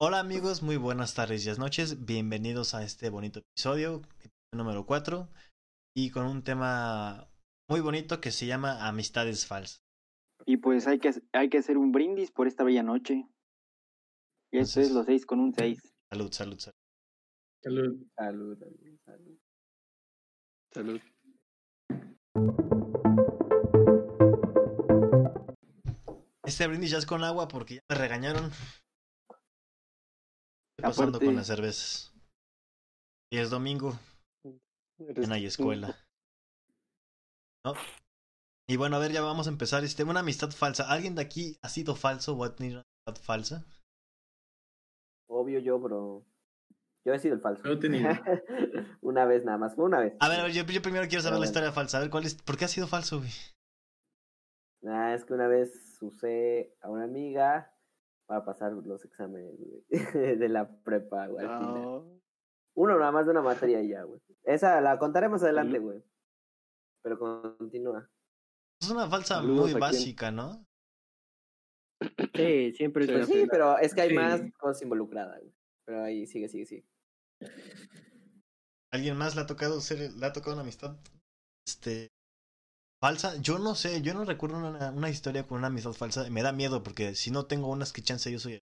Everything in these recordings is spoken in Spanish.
Hola amigos, muy buenas tardes y noches. Bienvenidos a este bonito episodio, número 4, y con un tema muy bonito que se llama Amistades Falsas. Y pues hay que, hay que hacer un brindis por esta bella noche. Y eso es los seis con un seis. Salud, salud, salud. Salud. Salud, salud, salud. Salud. Este brindis ya es con agua porque ya me regañaron. ¿Qué pasando con las cervezas? Y es domingo, Eres no hay escuela. ¿No? Y bueno, a ver, ya vamos a empezar. Este, una amistad falsa. ¿Alguien de aquí ha sido falso o ha tenido una amistad falsa? Obvio yo, bro. Yo he sido el falso. He tenido. una vez nada más, una vez. A ver, a ver, yo, yo primero quiero saber la historia falsa. A ver, ¿cuál es? ¿por qué ha sido falso, güey? Ah, es que una vez usé a una amiga para pasar los exámenes, güey, de la prepa, güey. al final. No. Uno nada más de una materia ya, güey. Esa la contaré más adelante, güey. Pero continúa. Es una falsa Saludos muy básica, ¿no? Sí, siempre es Sí, Pues sí, pero es que hay Sí. más cosas involucradas, güey. Pero ahí sigue, sigue, sigue. ¿Alguien más le ha tocado ser, le ha tocado una amistad este falsa? Yo no sé, yo no recuerdo una, una historia con una amistad falsa. Me da miedo porque si no tengo unas que chance yo soy.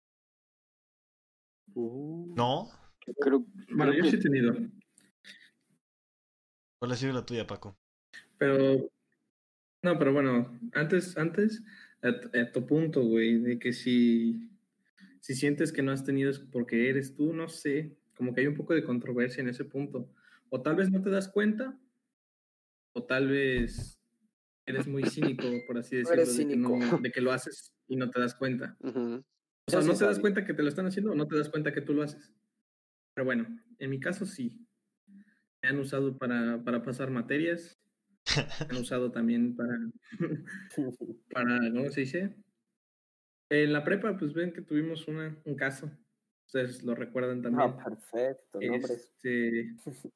Uh. ¿No? Creo, Bueno, creo yo sí he tenido. ¿Cuál ha sido la tuya, Paco? Pero. No, pero bueno, antes, antes, a, tu- a tu punto, güey, de que si, si sientes que no has tenido es porque eres tú, no sé, como que hay un poco de controversia en ese punto. O tal vez no te das cuenta, o tal vez eres muy cínico, por así decirlo, eres de que, no- cínico. de que lo haces y no te das cuenta. Ujú. O sea, no te das cuenta que te lo están haciendo o no te das cuenta que tú lo haces. Pero bueno, en mi caso sí. Me han usado para, para pasar materias. Me han usado también para, para, ¿cómo se dice? En la prepa, pues ven que tuvimos una, un caso. Ustedes lo recuerdan también. Ah, perfecto, nombres. Este,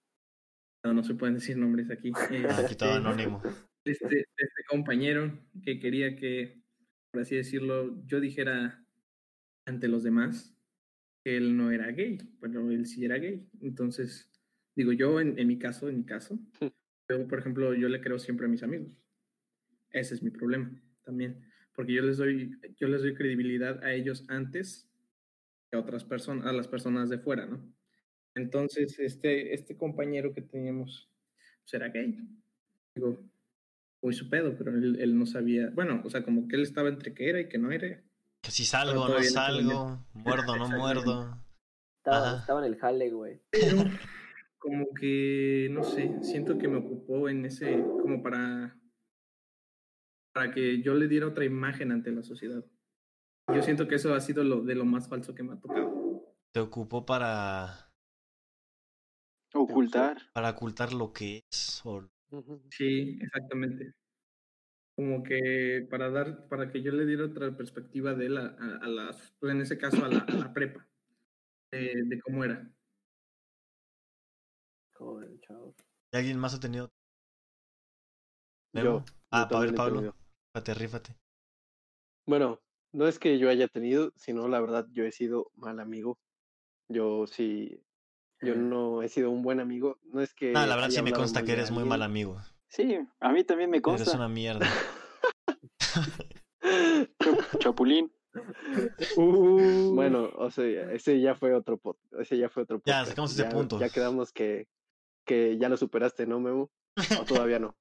no, no se pueden decir nombres aquí. Ah, aquí todo Este, anónimo. Este, este compañero que quería que, por así decirlo, yo dijera ante los demás que él no era gay, pero él sí era gay. Entonces, digo yo, en, en mi caso, en mi caso, yo, por ejemplo, yo le creo siempre a mis amigos. Ese es mi problema también, porque yo les doy, yo les doy credibilidad a ellos antes que a otras personas, a las personas de fuera, ¿no? Entonces, este, este compañero que teníamos, pues era gay. Digo, muy su pedo, pero él, él no sabía, bueno, o sea, como que él estaba entre que era y que no era. Que si salgo o no salgo, muerdo o no muerdo. Estaba, estaba en el jale, güey. Pero como que, no sé, siento que me ocupó en ese, como para, para que yo le diera otra imagen ante la sociedad. Yo siento que eso ha sido lo de lo más falso que me ha tocado. Te ocupó para, ocultar. para ocultar lo que es. O... Sí, exactamente. Como que para dar, para que yo le diera otra perspectiva de la, a, a la, pues en ese caso a la, a la prepa, de, de cómo era. Joder, chavo. ¿Y alguien más ha tenido? Yo, Ah, ver, Pablo. Rífate, rífate. Bueno, no es que yo haya tenido, sino la verdad yo he sido mal amigo. Yo sí, yo no he sido un buen amigo. No es que. Ah, la verdad sí me consta que eres muy mal amigo. Sí, a mí también me Eres consta. una mierda. Chapulín. Uh, Bueno, o sea, ese ya fue otro pod- ese ya fue otro Ya, sacamos ese Ya- punto. Ya quedamos que, que ya lo superaste, ¿no, Memo? O todavía no.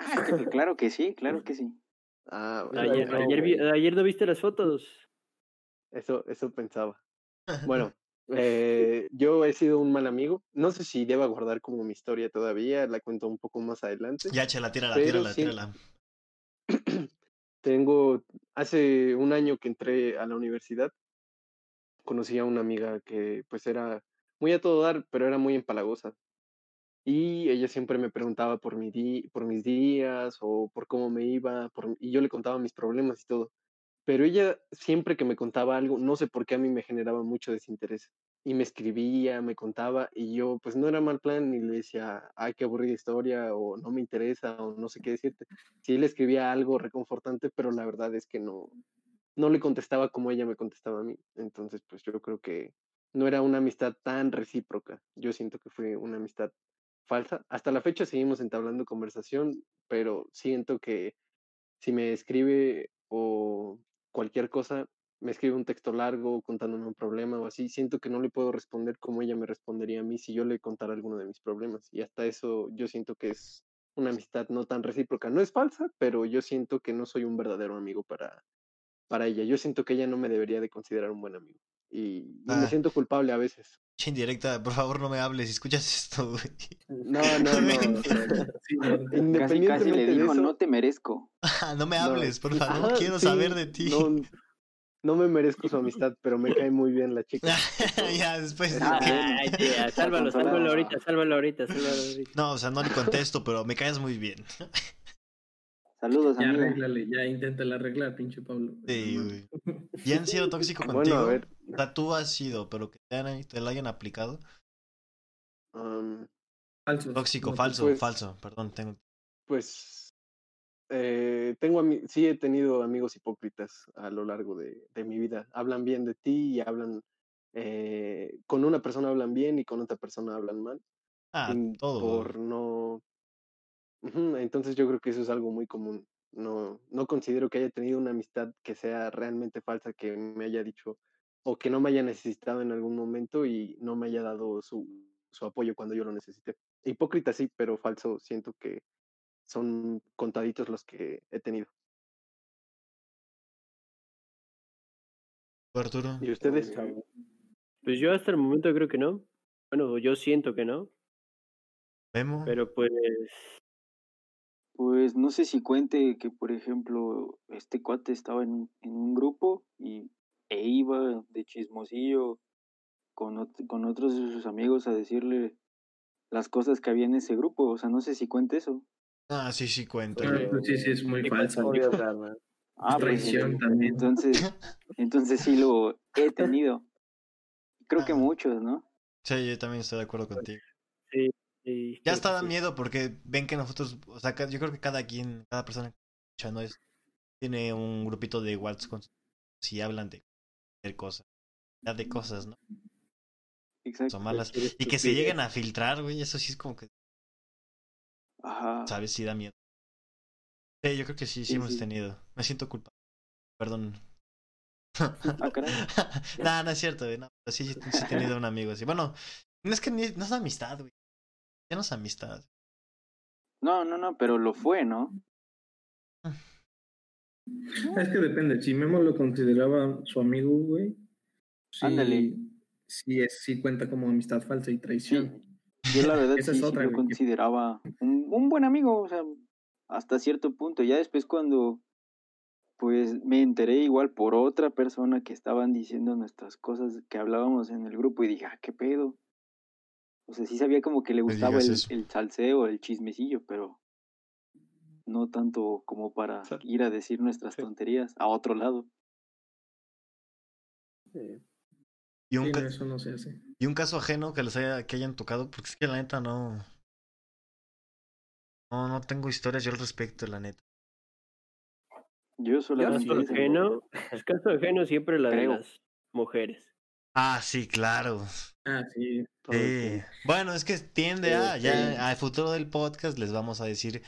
Ah, claro que sí, claro que sí. Ah, bueno, Ayer- no, ayer vi- güey. ayer no viste las fotos. Eso, eso pensaba. Bueno, eh, yo he sido un mal amigo. No sé si deba guardar como mi historia todavía, la cuento un poco más adelante. Ya, chela, tírala, tírala, sí. tírala. Tengo, hace un año que entré a la universidad, conocí a una amiga que pues era muy a todo dar, pero era muy empalagosa. Y ella siempre me preguntaba por, mi di- por mis días o por cómo me iba, por- y yo le contaba mis problemas y todo. Pero ella siempre que me contaba algo, no sé por qué a mí me generaba mucho desinterés. Y me escribía, me contaba, y yo pues no era mal plan, y le decía, ay, qué aburrida historia, o no me interesa, o no sé qué decirte. Sí le escribía algo reconfortante, pero la verdad es que no, no le contestaba como ella me contestaba a mí. Entonces, pues yo creo que no era una amistad tan recíproca. Yo siento que fue una amistad falsa. Hasta la fecha seguimos entablando conversación, pero siento que si me escribe o cualquier cosa, me escribe un texto largo contándome un problema o así, siento que no le puedo responder como ella me respondería a mí si yo le contara alguno de mis problemas. Y hasta eso yo siento que es una amistad no tan recíproca. No es falsa, pero yo siento que no soy un verdadero amigo para, para ella. Yo siento que ella no me debería de considerar un buen amigo. Y, y me Ah. siento culpable a veces. Che, indirecta, por favor no me hables si escuchas esto, güey. No, no, no. Sí, no, Casi, casi le dijo, eso, no te merezco. no me no, hables, por favor, ajá, quiero sí, saber de ti. No, no me merezco su amistad, pero me cae muy bien la chica. ya, después. Ah. Ay, tía, sálvalo, sálvalo ahorita, sálvalo ahorita, sálvalo ahorita. No, o sea, no le contesto, pero me caes muy bien. Saludos, ya amiga. arréglale, ya inténtala arreglar, pinche Pablo. Sí, güey. ¿Y han sido tóxicos Bueno, contigo? a ver. O sea, tú has sido, pero que te, han- te lo hayan aplicado. am, Falsos. Tóxico, No, falso, pues- falso. Perdón, tengo. pues eh, tengo sí he tenido amigos hipócritas a lo largo de, de mi vida. Hablan bien de ti y hablan eh, con una persona hablan bien y con otra persona hablan mal. Ah, todo. por no entonces yo creo que eso es algo muy común. No, no considero que haya tenido una amistad que sea realmente falsa, que me haya dicho o que no me haya necesitado en algún momento y no me haya dado su, su apoyo cuando yo lo necesité. Hipócrita sí, pero falso siento que son contaditos los que he tenido. ¿Tú, Arturo? ¿Y ustedes? Pues yo hasta el momento creo que no. Bueno, yo siento que no, ¿Memo? pero pues Pues no sé si cuente que, por ejemplo, este cuate estaba en, en un grupo y e iba de chismosillo con, ot- con otros de sus amigos a decirle las cosas que había en ese grupo. O sea, no sé si cuente eso. Ah, sí, sí, cuento. Ah, pues sí, sí, es muy falso. Ah, pues, Traición también. Entonces, entonces sí lo he tenido. Creo que Ah. muchos, ¿no? Sí, yo también estoy de acuerdo contigo. Sí, Ya hasta da sí. miedo porque ven que nosotros, o sea, yo creo que cada quien, cada persona que escucha, ¿no? Es, tiene un grupito de WhatsApp con si hablan de cualquier cosa, de cosas, ¿no? Exacto. Son malas. Y que se lleguen a filtrar, güey, eso sí es como que, Ajá. ¿sabes? Sí da miedo. Sí, yo creo que sí, sí, Sí, hemos sí. tenido. Me siento culpable. Perdón. Ah, no, no es cierto, güey. No, pero sí, sí, sí he tenido un amigo así. Bueno, no es que ni, no es amistad, güey. Ya no es amistad. No, no, no, pero lo fue, ¿no? Es que depende. Si Memo lo consideraba su amigo, güey. Sí, Ándale. Sí, es, sí cuenta como amistad falsa y traición. Yo la verdad Esa sí, es sí otra, lo consideraba un, un buen amigo, o sea, hasta cierto punto. Ya después cuando pues me enteré igual por otra persona que estaban diciendo nuestras cosas que hablábamos en el grupo y dije, ah, qué pedo. O sea, sí sabía como que le gustaba el, el salseo, el chismecillo, pero no tanto como para ir a decir nuestras Sí. tonterías a otro lado. Sí. Y un, Sí, no, eso no se hace. y un caso ajeno que les haya, que hayan tocado, porque es que la neta no. No, no tengo historias yo al respecto, la neta. Yo solamente Caso ajeno, el caso ajeno siempre la Creo. de las mujeres. Ah, sí, claro. Ah, sí. Todo Sí. Bueno, es que tiende a, Sí, ya al futuro del podcast les vamos a decir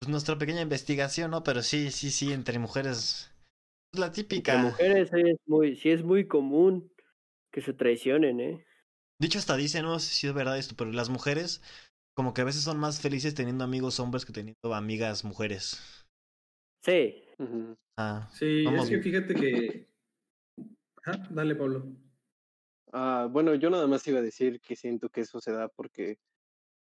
pues, nuestra pequeña investigación, ¿no? Pero sí, sí, sí, entre mujeres. Es la Entre típica. mujeres es muy, sí es muy común que se traicionen, ¿eh? Dicho hasta dice, no sé si es verdad esto, pero las mujeres como que a veces son más felices teniendo amigos hombres que teniendo amigas mujeres. Sí. Ah, Sí, Vamos es que fíjate que. Dale, Pablo. Ah, bueno, yo nada más iba a decir que siento que eso se da porque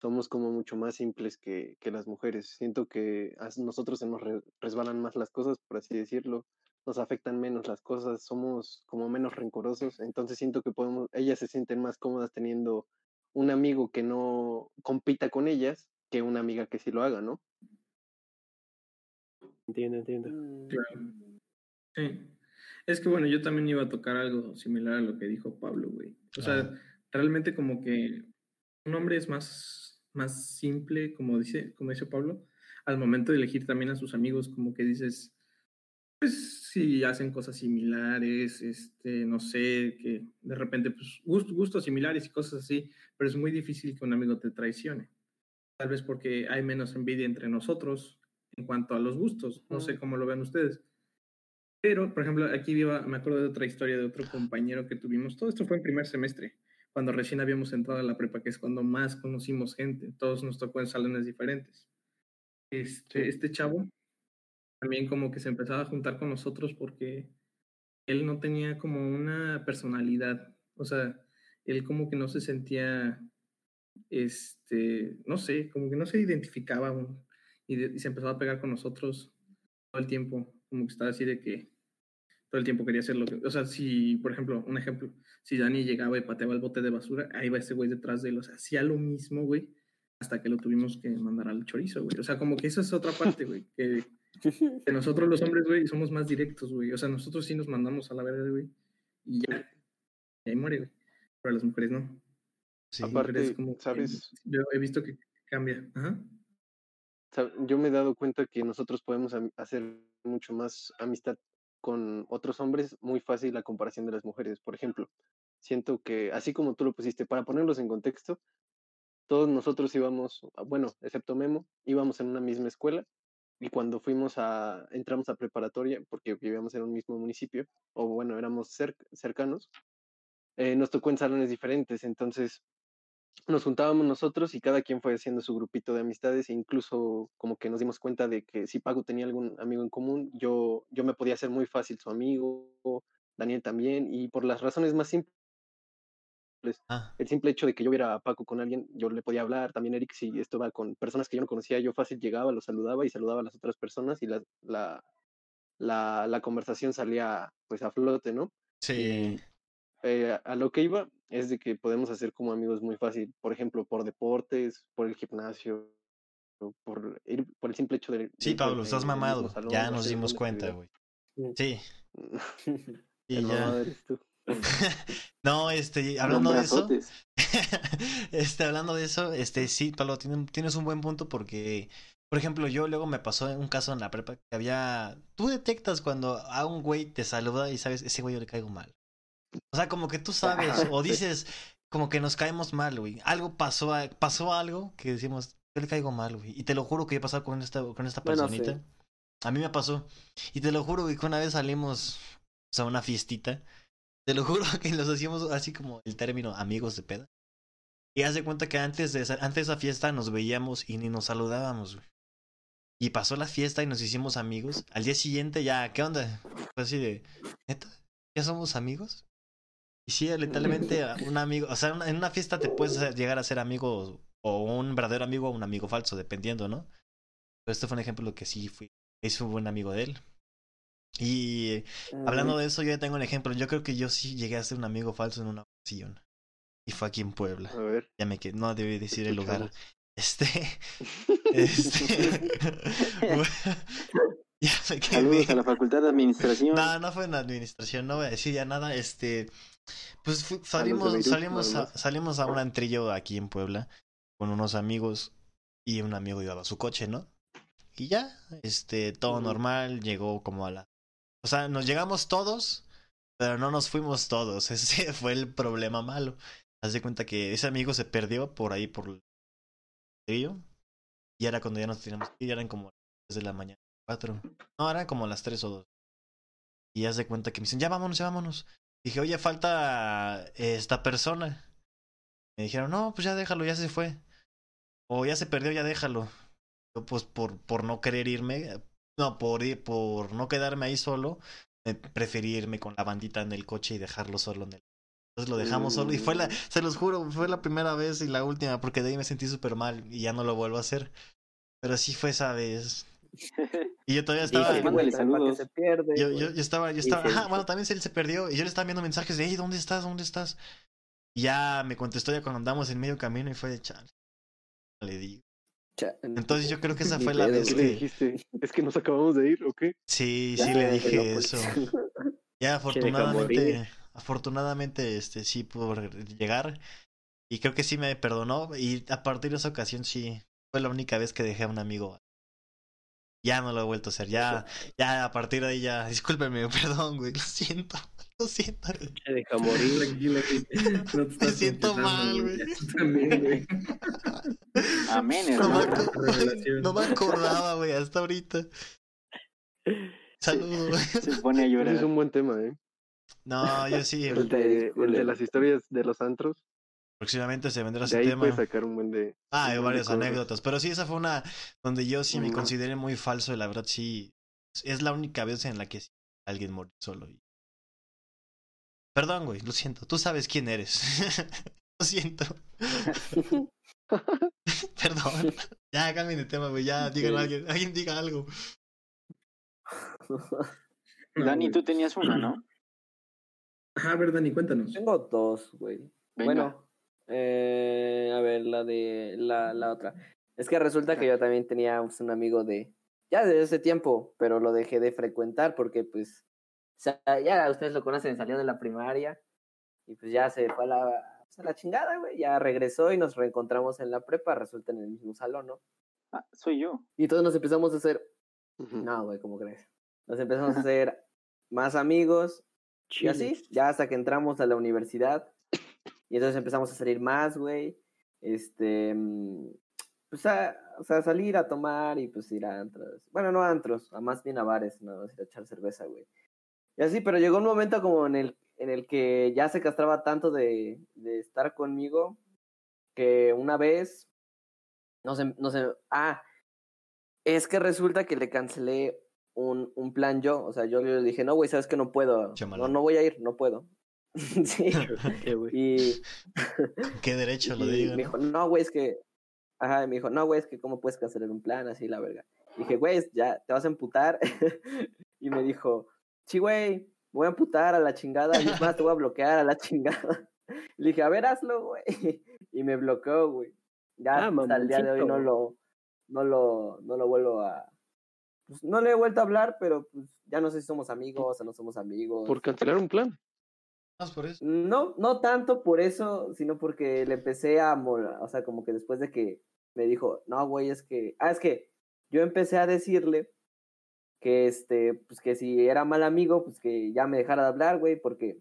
somos como mucho más simples que, que las mujeres. Siento que a nosotros se nos re- resbalan más las cosas, por así decirlo, nos afectan menos las cosas, somos como menos rencorosos, entonces siento que podemos, ellas se sienten más cómodas teniendo un amigo que no compita con ellas que una amiga que sí lo haga, ¿no? entiendo, entiendo. Claro. Sí. Es que bueno, yo también iba a tocar algo similar a lo que dijo Pablo, güey. O sea, realmente como que un hombre es más, más simple, como dice, como dice Pablo, al momento de elegir también a sus amigos, como que dices, pues si hacen cosas similares, este, no sé, que de repente, pues, gust- gustos similares y cosas así, pero es muy difícil que un amigo te traicione. Tal vez porque hay menos envidia entre nosotros en cuanto a los gustos. No sé cómo lo ven ustedes. Pero, por ejemplo, aquí viva, me acuerdo de otra historia de otro compañero que tuvimos. Todo esto fue en primer semestre, cuando recién habíamos entrado a la prepa, que es cuando más conocimos gente. Todos nos tocó en salones diferentes. Este, Sí. este chavo también como que se empezaba a juntar con nosotros porque él no tenía como una personalidad. O sea, él como que no se sentía, este, no sé, como que no se identificaba aún. Y, de- y se empezó a pegar con nosotros todo el tiempo, como que estaba así de que todo el tiempo quería hacer lo que, o sea, si, por ejemplo, un ejemplo, si Dani llegaba y pateaba el bote de basura, ahí va ese güey detrás de él, o sea, hacía lo mismo, güey, hasta que lo tuvimos que mandar al chorizo, güey. O sea, como que esa es otra parte, güey, que, que nosotros los hombres, güey, somos más directos, güey. O sea, nosotros sí nos mandamos a la verga, güey, y ya, y ahí muere, güey. Pero las mujeres no. Sí. Las mujeres Aparte, como que- ¿sabes? yo he visto que cambia. Ajá. Yo me he dado cuenta que nosotros podemos hacer mucho más amistad con otros hombres muy fácil a comparación de las mujeres. Por ejemplo, siento que, así como tú lo pusiste, para ponerlos en contexto, todos nosotros íbamos, ah, bueno, excepto Memo, íbamos en una misma escuela y cuando fuimos a, entramos a preparatoria, porque vivíamos en un mismo municipio, o bueno, éramos cer- cercanos, eh, nos tocó en salones diferentes, entonces nos juntábamos nosotros y cada quien fue haciendo su grupito de amistades e incluso como que nos dimos cuenta de que si Paco tenía algún amigo en común, yo, yo me podía hacer muy fácil su amigo, Daniel también, y por las razones más simples, Ah, el simple hecho de que yo viera a Paco con alguien, yo le podía hablar, también Eric, si esto va con personas que yo no conocía, yo fácil llegaba, los saludaba y saludaba a las otras personas y la, la, la, la conversación salía pues a flote, ¿no? sí. eh, a lo que iba es de que podemos hacer como amigos muy fácil, por ejemplo, por deportes, por el gimnasio, por ir por el simple hecho de Sí, Pablo, estás mismo mamado. salón, Ya nos dimos cuenta, güey. Mm. Sí, y El ya. no, este, hablando de eso, este, hablando de eso, este, sí, Pablo, tiene- tienes un buen punto porque, por ejemplo, yo luego me pasó un caso en la prepa que había, tú detectas cuando a un güey te saluda y sabes, ese güey yo le caigo mal. O sea, como que tú sabes, o Sí. dices, como que nos caemos mal, güey. Algo pasó, a- pasó algo que decimos, yo le caigo mal, güey. Y te lo juro que he pasado con esta, con esta Bueno, personita. sí. A mí me pasó. Y te lo juro, güey, que una vez salimos o sea, a una fiestita. Te lo juro que los hacíamos así como el término amigos de peda. Y haz de cuenta que antes de esa, antes de esa fiesta nos veíamos y ni nos saludábamos, güey. Y pasó la fiesta y nos hicimos amigos. Al día siguiente ya, ¿qué onda? Fue así de, ¿neta? ¿Ya somos amigos? Y sí, literalmente a un amigo, o sea, una- en una fiesta te puedes llegar a ser amigo o un verdadero amigo o un amigo falso, dependiendo, ¿no? Pero este fue un ejemplo que sí fui, es un buen amigo de él. Y hablando de eso, yo ya tengo un ejemplo. Yo creo que yo sí llegué a ser un amigo falso en una ocasión. Y fue aquí en Puebla. A ver, Ya me quedé, no debí decir el lugar. Este. Este. ya me quedé. Saludos a la Facultad de Administración. No, no fue en administración, no voy a decir ya nada. Este, pues fu- salimos, Beirut, salimos, a, salimos a un antrillo aquí en Puebla con unos amigos y un amigo llevaba su coche, ¿no? Y ya, este, todo normal, llegó como a la... O sea, nos llegamos todos, pero no nos fuimos todos. Ese fue el problema malo. Haz de cuenta que ese amigo se perdió por ahí por el antrillo y era cuando ya nos teníamos que ir, eran como las 3 de la mañana, 4. No, eran como las 3 o 2. Y haz de cuenta que me dicen, ya vámonos, ya vámonos. Dije, oye, falta esta persona. Me dijeron, no, pues ya déjalo, ya se fue. O ya se perdió, ya déjalo. Yo, pues por, por no querer irme, no, por, ir, por no quedarme ahí solo, me preferí irme con la bandita en el coche y dejarlo solo en el. Entonces lo dejamos solo y fue la, se los juro, fue la primera vez y la última, porque de ahí me sentí súper mal y ya no lo vuelvo a hacer. Pero sí fue esa vez. Y yo todavía Sí, estaba. sí, saludos. se pierde. Yo, güey. yo, yo estaba, yo estaba, ajá, sí. bueno, también se, él se perdió y yo le estaba viendo mensajes de, hey, ¿dónde estás? ¿Dónde estás? Y ya me contestó ya cuando andamos en medio camino y fue de chale. Le digo. Entonces yo creo que esa fue la vez ¿Qué le que, dijiste? Es que nos acabamos de ir, ¿o qué? sí, Ya, sí le dije pues, eso. Ya afortunadamente, afortunadamente, este, sí pudo llegar y creo que sí me perdonó y a partir de esa ocasión sí fue la única vez que dejé a un amigo Ya no lo he vuelto a hacer. Ya, ya a partir de ahí ya. Discúlpeme, perdón, güey. Lo siento. Lo siento. Se deja morir. Tranquila, güey. No te Me siento mal, güey. También, güey. Amén, No me, no me acordaba, güey, hasta ahorita. Saludos, güey. Se pone a Ese llorar. es un buen tema, ¿eh? No, yo sí. El de, el de las historias de los antros. Próximamente se vendrá De ese ahí tema. puedes sacar un buen de. Ah, hay varias cosas. anécdotas. Pero sí, esa fue una donde yo sí me consideré muy falso y la verdad sí. Es la única vez en la que sí alguien murió solo. y- Perdón, güey, lo siento. Tú sabes quién eres. lo siento. Perdón. Ya, cambien de tema, güey. Ya, digan Ok. alguien. Alguien diga algo. Dani, tú tenías una, ¿no? Ajá, a ver, Dani, cuéntanos. Tengo dos, güey. Bueno, eh, a ver, la de la, la otra. Es que resulta que yo también tenía pues, un amigo de, ya desde ese tiempo, pero lo dejé de frecuentar porque pues, o sea, ya ustedes lo conocen, salió de la primaria y pues ya se fue a la, a la chingada, güey. Ya regresó y nos reencontramos en la prepa, resulta en el mismo salón, ¿no? Ah, soy yo. Y entonces nos empezamos a hacer, no, güey, ¿cómo crees? Nos empezamos a hacer más amigos y así, ya hasta que entramos a la universidad. Y entonces empezamos a salir más, güey. Este. mm, Pues a, o sea, salir a tomar y pues ir a antros. Bueno, no a antros, a más bien a bares, no, ir a echar cerveza, güey. Y así, pero llegó un momento como en el, en el que ya se castraba tanto de, de estar conmigo que una vez. No sé, no sé. Ah, es que resulta que le cancelé un, un plan yo. O sea, yo le dije, no, güey, sabes que no puedo. No, no voy a ir, no puedo. sí. Y, Qué derecho lo y digo. me ¿no? dijo, no, güey, es que. Ajá, me dijo, no, güey, es que cómo puedes cancelar un plan así, la verga. Y dije, güey, ya te vas a emputar. y me dijo, sí, güey, voy a emputar a la chingada. Y más, te voy a bloquear a la chingada. Le dije, a ver, hazlo, güey. Y me bloqueó, güey. Ya Ah, hasta el día de hoy no lo, no lo, no lo vuelvo a. Pues, no le he vuelto a hablar, pero pues ya no sé si somos amigos o no somos amigos. Por cancelar un plan. Más por eso. No, no tanto por eso, sino porque le empecé a molar, o sea, como que después de que me dijo, no, güey, es que, ah, es que yo empecé a decirle que, este, pues que si era mal amigo, pues que ya me dejara de hablar, güey, porque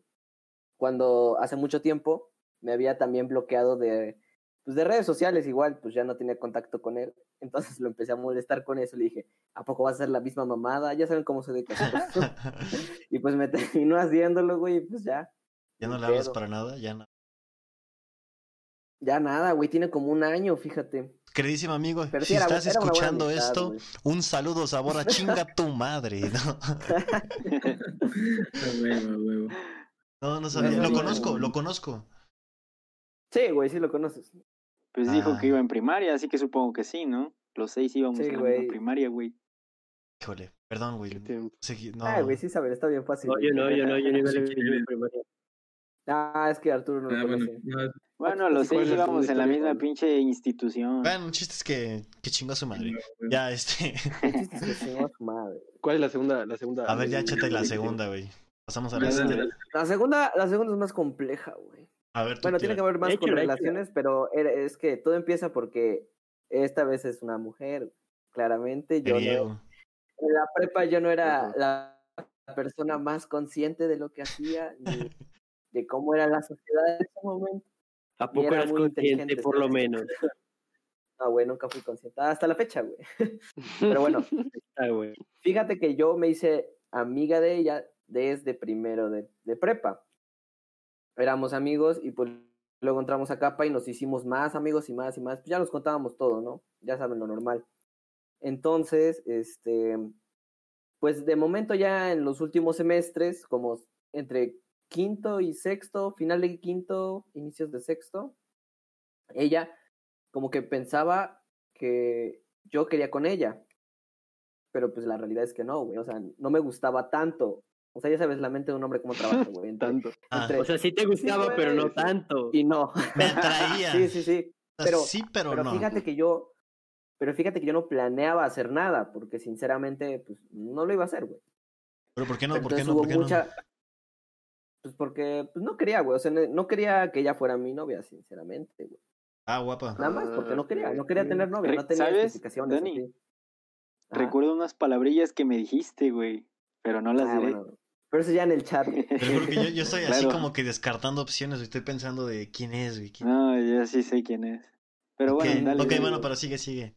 cuando hace mucho tiempo me había también bloqueado de, pues de redes sociales igual, pues ya no tenía contacto con él, entonces lo empecé a molestar con eso, le dije, ¿a poco vas a hacer la misma mamada? Ya saben cómo soy de y pues me terminó haciéndolo, güey, y pues ya. Ya no le hablas para nada, ya no. Ya nada, güey, tiene como un año, fíjate. Queridísimo amigo, Pero si era estás era escuchando amistad, esto, un saludo sabor a chinga tu madre, ¿no? Huevo, huevo. No, no sabía. No, Lo no, conozco, no. lo conozco. Sí, güey, sí lo conoces. Pues dijo Ah. que iba en primaria, así que supongo que sí, ¿no? Los seis íbamos Sí, en la primaria, güey. Híjole, perdón, güey. No. Ah, güey, sí saber, está bien fácil. No, yo no, yo no, yo vi quieres. en primaria. Ah, es que Arturo no lo Ah, bueno, conoce. no, Bueno, los ¿Cuál seis íbamos en la misma pinche institución. Bueno, el chiste es que, que chingó a su madre. no. Ya, este. El chiste es que chingó a su madre. ¿Cuál es la segunda? La segunda A ver, ya échate la segunda, güey. Pasamos a la siguiente. La segunda, la segunda es más compleja, güey. A ver, Bueno, tiene que ver más con relaciones, pero es que todo empieza porque esta vez es una mujer, claramente. Yo no, en la prepa yo no era la persona más consciente de lo que hacía, ni de cómo era la sociedad en ese momento. ¿A poco era eras muy consciente, por lo menos? No, güey, nunca fui consciente. Hasta la fecha, güey. Pero bueno, Ah, güey. fíjate que yo me hice amiga de ella desde primero de, de prepa. Éramos amigos y pues luego entramos a capa y nos hicimos más amigos y más y más. Pues ya nos contábamos todo, ¿no? Ya saben lo normal. Entonces, este, pues de momento ya en los últimos semestres, como entre quinto y sexto, final de quinto, inicios de sexto, ella como que pensaba que yo quería con ella. Pero pues la realidad es que no, güey. O sea, no me gustaba tanto. O sea, ya sabes la mente de un hombre cómo trabaja, güey. entre- Tanto. Ah, entre- O sea, sí te gustaba, pero no tanto. y no. me atraía. sí, sí, sí. pero- sí, pero, Pero no. fíjate que yo, pero fíjate que yo no planeaba hacer nada, porque sinceramente, pues, no lo iba a hacer, güey. Pero ¿por qué no? ¿Por qué Entonces no? hubo ¿Por qué mucha, pues porque, pues no quería, güey. O sea, no, quería que ella fuera mi novia, sinceramente, güey. Ah, guapa. Nada más, porque no quería, no Ah, quería ok. tener novia, no tenía ¿sabes, especificaciones. Dani? Recuerdo unas palabrillas que me dijiste, güey, pero no las Ah, diré. bueno. Pero eso ya en el chat. Te juro que yo, yo estoy así Claro. como que descartando opciones. Estoy pensando de quién es, güey. quién- No, ya sí sé quién es. Pero bueno, dale. ok, dale, bueno, pero sigue, sigue.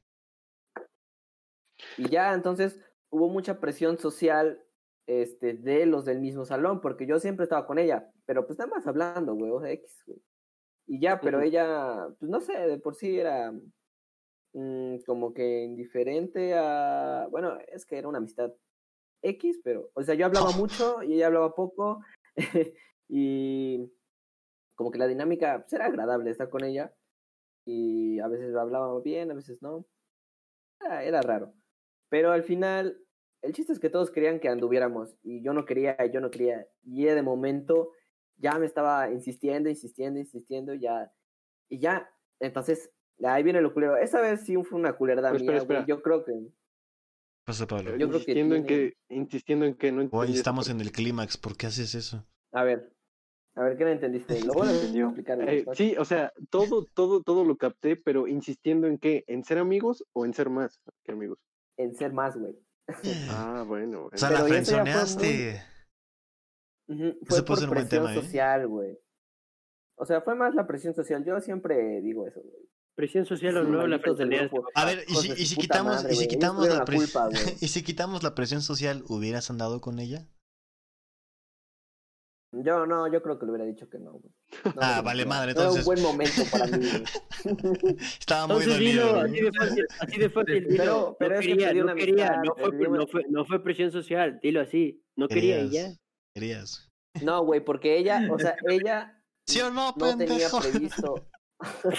Y ya, entonces hubo mucha presión social este, de los del mismo salón, porque yo siempre estaba con ella, pero pues nada más hablando, güey, o sea, X, güey. Y ya, pero ella, pues no sé, de por sí era mm, como que indiferente a, bueno, es que era una amistad X, pero, o sea, yo hablaba mucho y ella hablaba poco, y como que la dinámica pues, era agradable estar con ella, y a veces hablaba bien, a veces no. Era, era raro. Pero al final, el chiste es que todos querían que anduviéramos y yo no quería, y yo no quería. Y de momento ya me estaba insistiendo, insistiendo, insistiendo, ya. Y ya, entonces, ahí viene lo culero. Esa vez sí fue una culerada Pero mía, espera, güey. Yo creo que. Pasa, Pablo. Yo creo que insistiendo en que, insistiendo en que no Hoy estamos en el clímax. ¿Por qué haces eso? A ver, a ver, ¿qué no entendiste? Lo voy a Entendió. explicar. Eh, sí, o sea, todo, todo, todo lo capté, pero insistiendo en qué, en ser amigos o en ser más que amigos. En ser más, güey. Ah, bueno. O sea, Pero la eso ya fue frenzoneaste. Ujú, Ese Fue puede por ser un buen presión tema, ¿eh? social, güey. O sea, fue más la presión social. Yo siempre digo eso, güey. Presión social o Sí, no, la frenzoneaste. grupo. A ver, y si, de y si quitamos, madre, y si quitamos la la culpa, y si quitamos la presión social, ¿hubieras andado con ella? Yo no, yo creo que le hubiera dicho que no, güey. No, Ah, no, vale no. madre, No era entonces- un buen momento para mí, güey. Estaba muy Entonces dolido. así de fácil, así de fácil, Pero- pero no es quería, no quería, fue, una- no, fue, no fue presión social, dilo así. No quería y ya. Querías. No, güey, porque ella, o sea, ella ¿Sí o no, no tenía previsto. O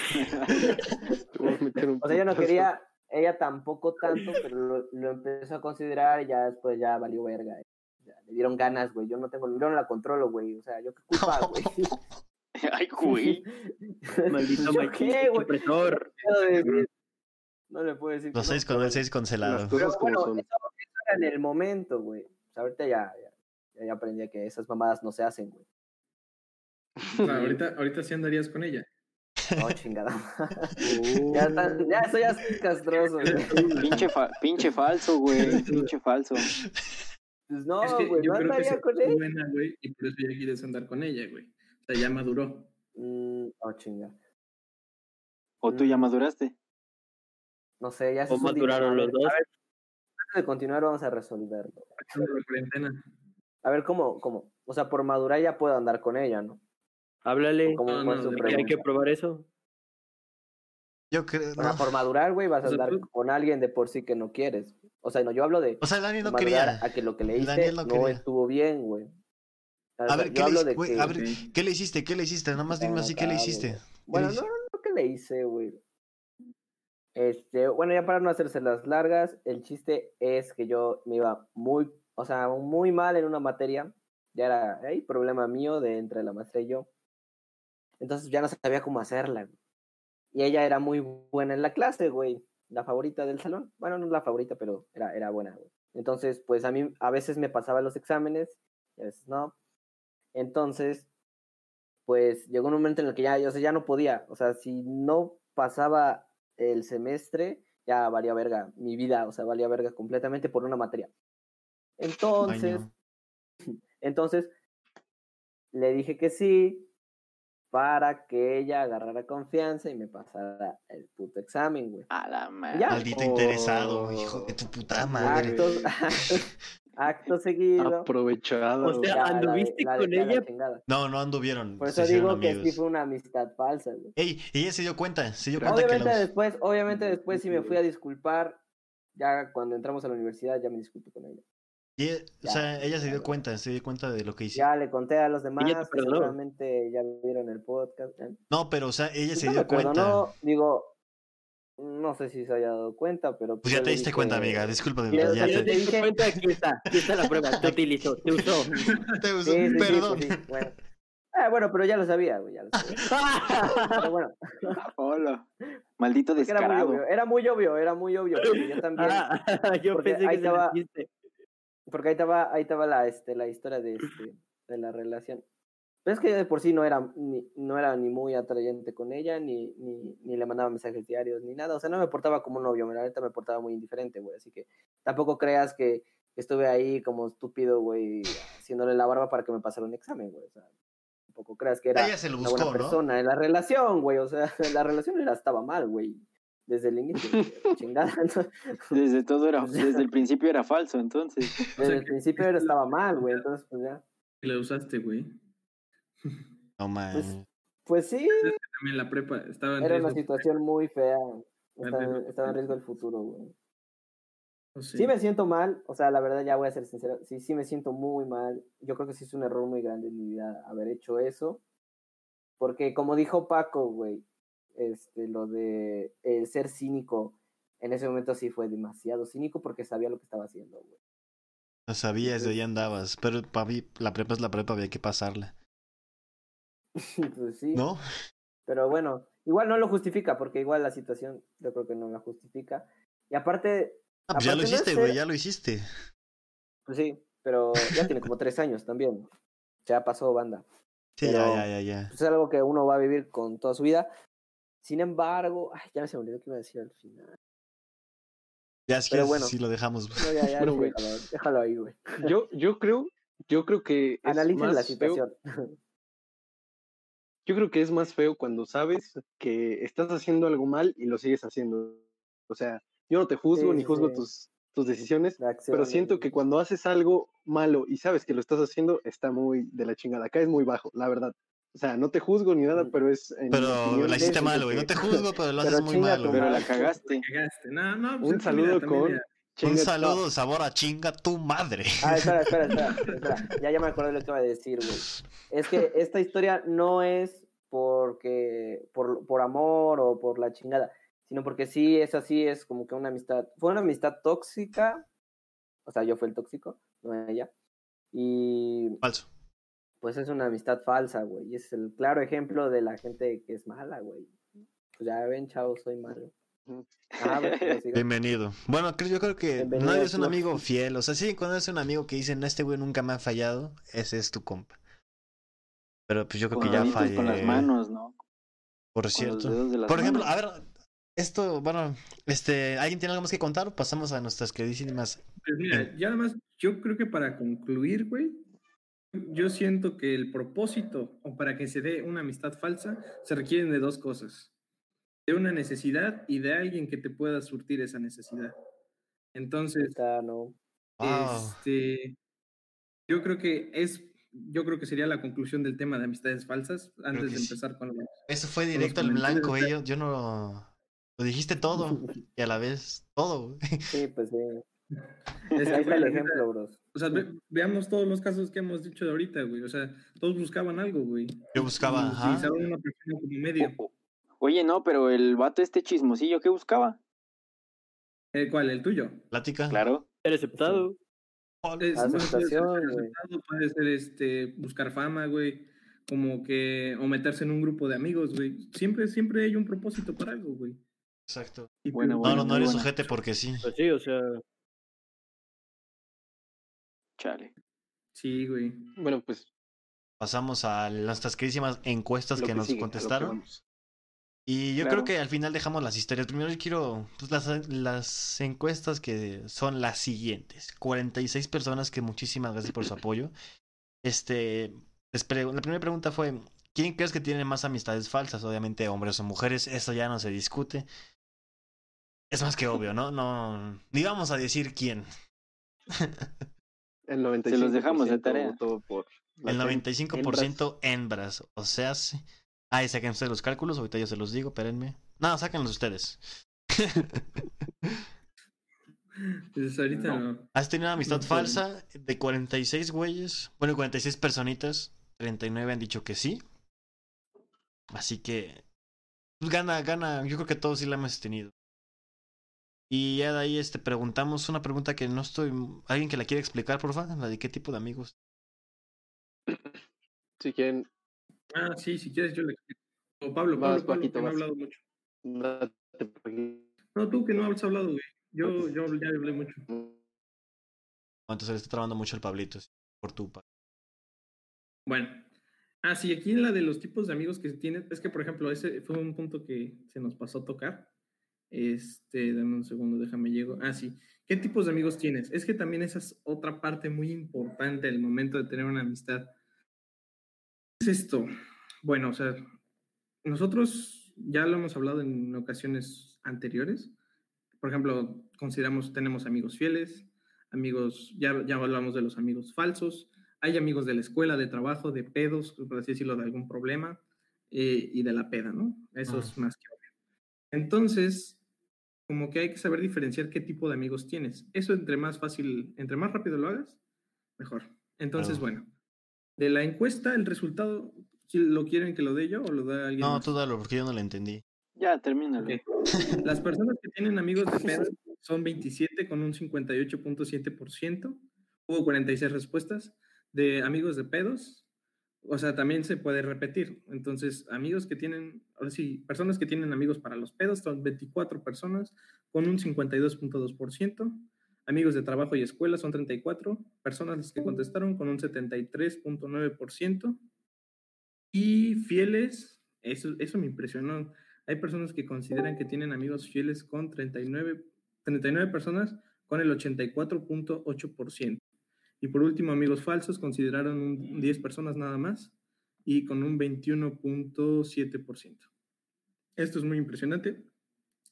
sea, ella no quería, ella tampoco tanto, pero lo, lo empezó a considerar y ya después ya valió verga. Le dieron ganas, güey. Yo no tengo, yo no la controlo, güey. O sea, yo qué culpa, güey. Ay, güey. Maldito opresor. puedo decir? No le puedo decir. Los seis con el seis cancelado. Pero bueno, eso, eso era en el momento, güey. O sea, ahorita ya, ya, ya aprendí que esas mamadas no se hacen, güey. O sea, ahorita, ahorita sí andarías con ella. No, chingada. Uh, ya, están, ya, eso ya es castroso, güey. Pinche, fa- pinche falso, güey. Pinche falso. Pues no, es que güey, yo no creo que andaría se con él. buena, güey, y por eso ya quieres andar con ella, güey. O sea, ya maduró. Mm, oh, chinga. ¿O tú ya Mm. maduraste? No sé, ya se O maduraron los dos. A ver, antes de continuar vamos a resolverlo. Pasando la cuarentena. A ver, ¿cómo, cómo? O sea, por madurar ya puedo andar con ella, ¿no? Háblale. ¿Cómo No, hay que probar eso. Yo creo. O sea, por madurar, güey, vas a andar con alguien de por sí que no quieres. O sea, no, yo hablo de O sea, el Dani no quería. a que lo que le El hice Daniel no no, estuvo bien, güey. O sea, A ver, ¿qué le, de que... a ver, ¿qué le hiciste? ¿Qué le hiciste? Nada más dime así, ¿qué le hiciste? Bueno, no, no, no, ¿qué le hice, güey? Este, bueno, ya para no hacerse las largas, el chiste es que yo me iba muy, o sea, muy mal en una materia. Ya era ahí problema mío de entre la maestra y yo. Entonces ya no sabía cómo hacerla. güey. Y ella era muy buena en la clase, güey. La favorita del salón. Bueno, no la favorita, pero era, era buena, güey. Entonces, pues a mí a veces me pasaba los exámenes y a veces no. Entonces, pues llegó un momento en el que ya, o sea, ya no podía. O sea, si no pasaba el semestre, ya valía verga mi vida, o sea, valía verga completamente por una materia. Entonces, entonces le dije que sí para que ella agarrara confianza y me pasara el puto examen, güey. A la madre. Maldito Oh. interesado, hijo de tu puta madre. Actos, acto seguido. Aprovechado. O sea, la ¿anduviste la con la ella? No, no anduvieron. Por eso digo que sí fue una amistad falsa, güey. Ey, ella se dio cuenta, se dio cuenta que Obviamente los... después, obviamente después sí me fui a disculpar. Ya cuando entramos a la universidad ya me disculpé con ella. Y ella- o sea, ella se dio ya. cuenta, se dio cuenta de lo que hizo. Ya le conté a los demás, que perdonó. seguramente ya vieron el podcast. ¿eh? No, pero o sea, ella se no dio cuenta. perdonó, digo, no sé si se haya dado cuenta, pero... Pues ya te diste dije- cuenta, amiga, discúlpame. Le- ya Ya te te, diste dije- cuenta, aquí está, aquí está la prueba, te utilizó, te usó. te usó, Sí, sí, sí, perdón. pues sí, bueno. Ah, bueno, pero ya lo sabía, güey, ya lo sabía. Pero bueno, Hola. Maldito porque era muy descarado. obvio, era muy obvio, era muy obvio. Yo también, Ah, yo pensé ahí que se estaba- lo dijiste. Porque ahí estaba, ahí estaba la, este, la historia de, este, de la relación. Pero es que yo de por sí no era ni, no era ni muy atrayente con ella, ni, ni, ni le mandaba mensajes diarios, ni nada. O sea, no me portaba como un novio, la neta me portaba muy indiferente, güey. Así que tampoco creas que estuve ahí como estúpido, güey, haciéndole la barba para que me pasara un examen, güey. O sea, tampoco creas que era lo una buscó, buena ¿no? persona en la relación, güey. O sea, la relación era, estaba mal, güey. Desde el inicio, chingada. Entonces, Desde todo era, desde el principio era falso, entonces. O desde sea, el que- principio era, estaba mal, güey. Entonces, pues ya. que la usaste, güey. No man. Pues sí, También la prepa estaba en era una situación muy fea. Estaba, estaba en riesgo el futuro, güey. O Sí. sea, me siento mal, o sea, la verdad ya voy a ser sincero, sí, sí me siento muy mal. Yo creo que sí es un error muy grande en mi vida haber hecho eso. Porque como dijo Paco, güey, este, lo de el ser cínico, en ese momento sí fue demasiado cínico porque sabía lo que estaba haciendo, güey. No sabías, de ahí andabas. Pero papi, la prepa es la prepa, había que pasarla. pues sí, ¿No? pero bueno, igual no lo justifica porque igual la situación yo creo que no la justifica. Y aparte, Ah, pues ya lo Aparte no es hiciste, ser- güey, ya lo hiciste. pues sí, pero ya tiene como tres años también. Ya pasó banda. Sí, Pero- ya, ya, ya, ya. pues, es algo que uno va a vivir con toda su vida. Sin embargo, ay, ya me se me olvidó que iba a decir al final. Ya, si bueno. sí lo dejamos. No, ya, ya, Bueno, güey. déjalo, déjalo ahí, güey. Yo, yo creo, yo creo que es Analicen más la feo- situación. yo creo que es más feo cuando sabes que estás haciendo algo mal y lo sigues haciendo. O sea, yo no te juzgo Sí, ni juzgo sí. tus, tus decisiones, pero siento que cuando haces algo malo y sabes que lo estás haciendo, está muy de la chingada. Acá es muy bajo, la verdad. O sea, no te juzgo ni nada, Mm. pero es. Pero la hiciste mal, güey. No te juzgo, pero lo Pero haces muy chinga mal, tu. Pero la cagaste. Cagaste. No, no, pues Un saludo con- Un saludo, sabor a chinga tu madre. Ah, espera, espera, espera, espera. Ya, ya me acordé de lo que iba a decir, güey. Es que esta historia no es porque por, por amor o por la chingada, sino porque sí es así, es como que una amistad. Fue una amistad tóxica. O sea, yo fui el tóxico, no ella. Y Falso. Pues es una amistad falsa, güey. Y es el claro ejemplo de la gente que es mala, güey. Pues ya ven, chavos, soy malo. Ah, siga. Bienvenido. Bueno, creo- yo creo que Bienvenido nadie es un amigo fiel. O sea, sí, cuando es un amigo que dicen, este güey nunca me ha fallado, ese es tu compa. Pero pues yo creo Con, que ya fallé. con las manos, ¿no? Por Con los cierto. dedos de las Por ejemplo, manos. a ver, esto, bueno, este, ¿alguien tiene algo más que contar o pasamos a nuestras queridísimas? Pues mira, ya nada más, yo creo que para concluir, güey, yo siento que el propósito o para que se dé una amistad falsa se requieren de dos cosas. De una necesidad y de alguien que te pueda surtir esa necesidad. Entonces, no. Este, yo creo que es, yo creo que sería la conclusión del tema de amistades falsas antes de sí. empezar con lo Eso fue los directo al blanco, sea- eh, yo, yo no... Lo dijiste todo y a la vez todo. Sí, pues sí. Ahí está el ejemplo, bros. O sea, ve- veamos todos los casos que hemos dicho de ahorita, güey. O sea, todos buscaban algo, güey. Yo buscaba, ajá. Utilizaban una persona como medio. Oye, no, pero el vato este chismosillo, ¿qué buscaba? ¿El cuál? ¿El tuyo? Plática. Claro. Ser aceptado. Es- bueno, puede ser puede ser este, buscar fama, güey. Como que, o meterse en un grupo de amigos, güey. Siempre, siempre hay un propósito para algo, güey. Exacto. Y Buena, pues, No, no, Bueno, no eres buena. sujete porque sí. Pues sí, o sea, Chale. Sí, güey. Bueno, pues. Pasamos a nuestras queridísimas encuestas que nos sigue, que contestaron. Y yo Claro. creo que al final dejamos las historias. Primero yo quiero pues, las, las encuestas que son las siguientes. 46 personas que muchísimas gracias por su apoyo. Este, les la primera pregunta fue, ¿quién crees que tiene más amistades falsas? Obviamente hombres o mujeres, eso ya no se discute. Es más que obvio, ¿no? No, ni vamos a decir quién. El 95% los dejamos de tarea. votó por las El hem- 95% hembras. O sea, sí. Ahí saquen ustedes los cálculos, ahorita yo se los digo, espérenme. No, sáquenlos ustedes. Pues ahorita No. no. Has tenido una amistad No falsa de 46 güeyes. Bueno, 46 personitas. 39 han dicho que sí. Así que. Pues gana, gana. Yo creo que todos sí la hemos tenido. Y ya de ahí este, preguntamos una pregunta que no estoy. ¿Alguien que la quiere explicar, por favor? ¿La de qué tipo de amigos? Si quieren, Ah, sí, si quieres yo le explico. O Pablo, Vas, Pablo, Pablo, que no ha hablado mucho. No, tú que no has hablado, güey. Yo, yo ya hablé mucho. Entonces le está trabando mucho el Pablito. sí, Por tu pa- Bueno, Ah, sí, aquí en la de los tipos de amigos que tienes, es que, por ejemplo, ese fue un punto que se nos pasó a tocar. Este, dame un segundo, déjame llego. Ah, sí. ¿Qué tipos de amigos tienes? Es que también esa es otra parte muy importante del momento de tener una amistad. ¿Qué es esto? Bueno, o sea, nosotros ya lo hemos hablado en ocasiones anteriores. Por ejemplo, consideramos, tenemos amigos fieles, amigos, ya, ya hablamos de los amigos falsos, hay amigos de la escuela, de trabajo, de pedos, por así decirlo, de algún problema, eh, y de la peda, ¿no? Eso es más que obvio. Entonces, como que hay que saber diferenciar qué tipo de amigos tienes. Eso entre más fácil, entre más rápido lo hagas, mejor. Entonces, Claro. bueno, de la encuesta, el resultado, si lo quieren que lo dé yo o lo da alguien No, más? tú dalo, porque yo no lo entendí. Ya, termínalo. Ok. Las personas que tienen amigos de peda son 27 con un 58.7%. Hubo 46 respuestas de amigos de pedos. O sea, también se puede repetir. Entonces, amigos que tienen, ahora sí, personas que tienen amigos para los pedos son 24 personas con un 52.2%. Amigos de trabajo y escuela son 34 personas las que contestaron con un 73.9%. Y fieles, eso, eso me impresionó. Hay personas que consideran que tienen amigos fieles con 39, 39 personas con el 84.8%. Y por último, amigos falsos consideraron un 10 personas nada más y con un 21.7%. Esto es muy impresionante.